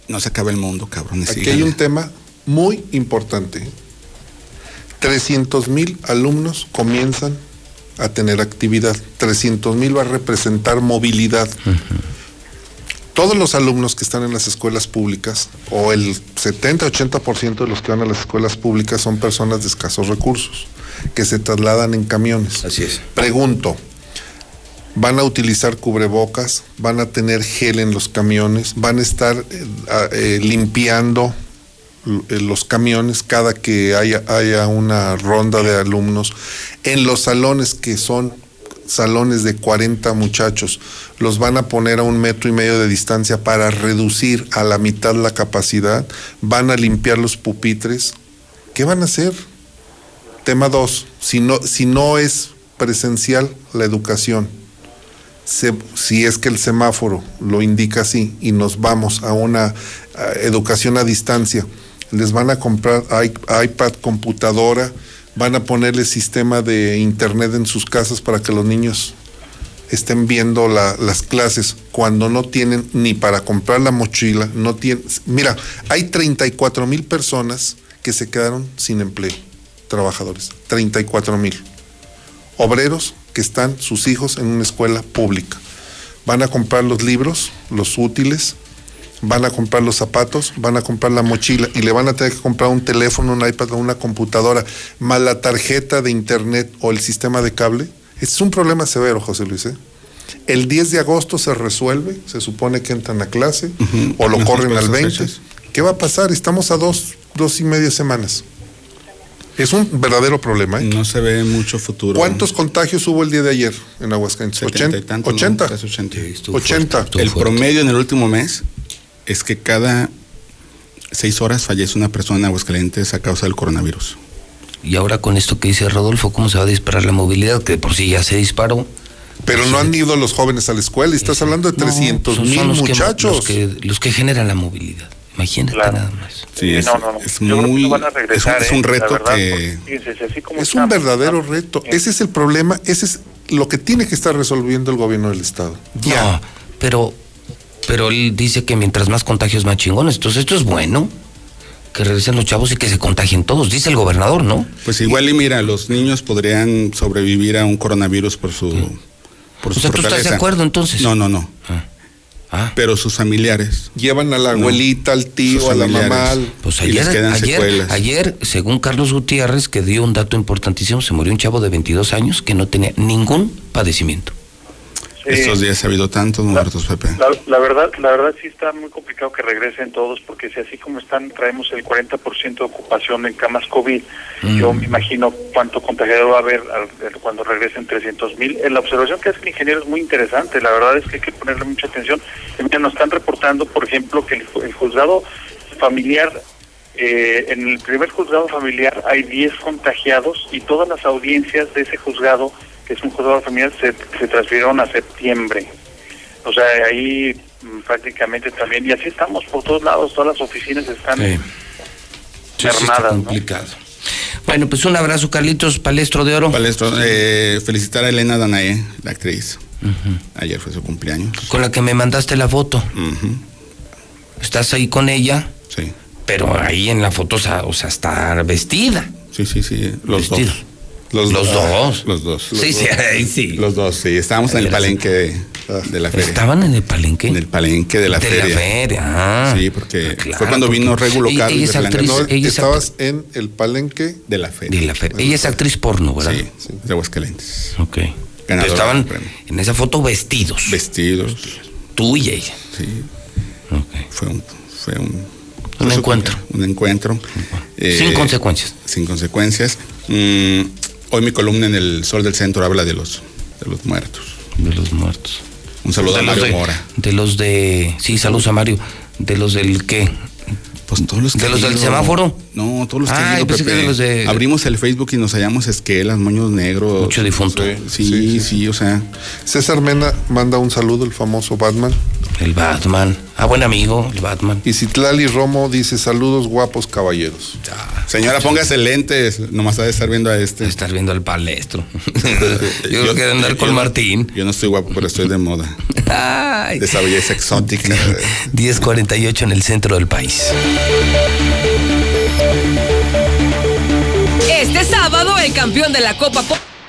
no se acaba el mundo, cabrones. Aquí hay un tema muy importante. 300 mil alumnos comienzan a tener actividad. 300 mil va a representar movilidad. Todos los alumnos que están en las escuelas públicas, o el 70-80% de los que van a las escuelas públicas son personas de escasos recursos, que se trasladan en camiones. Así es. Pregunto, van a utilizar cubrebocas, van a tener gel en los camiones, van a estar eh, eh, limpiando eh, los camiones cada que haya, haya una ronda de alumnos. En los salones que son salones de 40 muchachos, los van a poner a un metro y medio de distancia para reducir a la mitad la capacidad, van a limpiar los pupitres. ¿Qué van a hacer? Tema 2, si no, si no es presencial la educación, si es que el semáforo lo indica así y nos vamos a una educación a distancia, les van a comprar iPad, computadora, van a ponerle sistema de internet en sus casas para que los niños estén viendo la- las clases cuando no tienen ni para comprar la mochila, no tienen, mira, hay 34 mil personas que se quedaron sin empleo, trabajadores, 34 mil obreros que están sus hijos en una escuela pública. Van a comprar los libros, los útiles, van a comprar los zapatos, van a comprar la mochila y le van a tener que comprar un teléfono, un iPad o una computadora, más la tarjeta de internet o el sistema de cable. Es un problema severo, José Luis. ¿eh? El 10 de agosto se resuelve, se supone que entran a clase o lo corren al esas 20. fechas. ¿Qué va a pasar? Estamos a dos, dos y media semanas. Es un verdadero problema. ¿eh? No se ve mucho futuro. ¿Cuántos contagios hubo el día de ayer en Aguascalientes? 70 y 80. tantos, ¿no? 80. Casi 80. Sí, estuvo 80. fuerte, estuvo El promedio en el último mes es que cada seis horas fallece una persona en Aguascalientes a causa del coronavirus. Y ahora con esto que dice Rodolfo, ¿cómo se va a disparar la movilidad? Que de por sí ya se disparó. Pero no han ido los jóvenes a la escuela y estás hablando de No, 300 son- mil los que- muchachos. los, que, los que generan la movilidad. Imagínate Claro. nada más. Sí, es, no, no, no. es muy. es, un, es un reto verdad, que. porque, fíjense, si así como Es un verdadero estamos- reto. eh, Ese es el problema. Ese es lo que tiene que estar resolviendo el gobierno del Estado. Ya. No, pero, pero él dice que mientras más contagios, más chingones. Entonces, esto es bueno. que regresen los chavos y que se contagien todos, dice el gobernador, ¿no? Pues igual y mira, los niños podrían sobrevivir a un coronavirus por su, por O su sea, ¿tú estás de acuerdo entonces? No, no, no. Ah. Ah. Pero sus familiares. Llevan a la No. abuelita, al tío, a la mamá. al- Pues Y les ayer, quedan ayer, secuelas. ayer, según Carlos Gutiérrez, que dio un dato importantísimo, se murió un chavo de 22 años que no tenía ningún padecimiento. Sí. Estos días ha habido tantos muertos, Pepe. La, la verdad, la verdad sí está muy complicado que regresen todos, porque si así como están, traemos el 40% de ocupación en camas COVID, yo me imagino cuánto contagiado va a haber al- cuando regresen 300 mil. La observación que hace el ingeniero es muy interesante, la verdad es que hay que ponerle mucha atención. Eh, mira, nos están reportando, por ejemplo, que el, el juzgado familiar, eh, en el primer juzgado familiar hay 10 contagiados y todas las audiencias de ese juzgado, que es un juzgado familiar, se, se transfirieron a septiembre. O sea, ahí mm, prácticamente también, y así estamos por todos lados, todas las oficinas están Sí. Sí, sí, está mermadas, ¿no? complicado. Bueno, pues un abrazo, Carlitos, palestro de oro. Palestro, eh, felicitar a Elena Danae, la actriz. Ayer fue su cumpleaños. Con la que me mandaste la foto. Ujú, Estás ahí con ella, Sí, pero ahí en la foto, o sea, o sea, está vestida. sí, sí, sí. Los Vestido. dos. Los, dos. Los dos. Sí, sí, ahí sí. Los dos, sí. Estábamos en el palenque de, de la feria. ¿Estaban en el palenque? En el palenque de la de feria. la feria. ah. Sí, porque Ah, claro, fue cuando vino Regulo ella- Carlos ella es de actriz, No, ella es estabas en el palenque. De la feria. De la feria. Ella es actriz porno, ¿verdad? Sí, de Aguascalientes. Ok. Ganadora Estaban en esa foto vestidos. Vestidos. Tú y ella. Sí, Ok. fue un. Fue un, Un encuentro. Un encuentro. Eh, Sin consecuencias. Sin consecuencias. Mm, hoy mi columna en el Sol del Centro habla de los, de los muertos. De los muertos. Un saludo de a Mario de, Mora. De los de. Sí, saludos a Mario. De los del qué. Pues todos los que ¿De los del semáforo? No, todos los que Ah, que Pepe. de los de- Abrimos el Facebook y nos hallamos esquelas, moños negros. Mucho difunto. Sí, sí, sí, o sea. César Mena manda un saludo, el famoso Batman. El Batman. Ah, buen amigo, el Batman. Y Citlali Romo dice saludos guapos caballeros. Señora, póngase lentes. Nomás ha de estar viendo a este. Estar viendo al palestro. yo creo que de andar con yo no- Martín. Yo no estoy guapo, pero estoy de moda. Ay. De esa belleza exótica. 10.48 en el centro del país. Este sábado, el campeón de la Copa Po-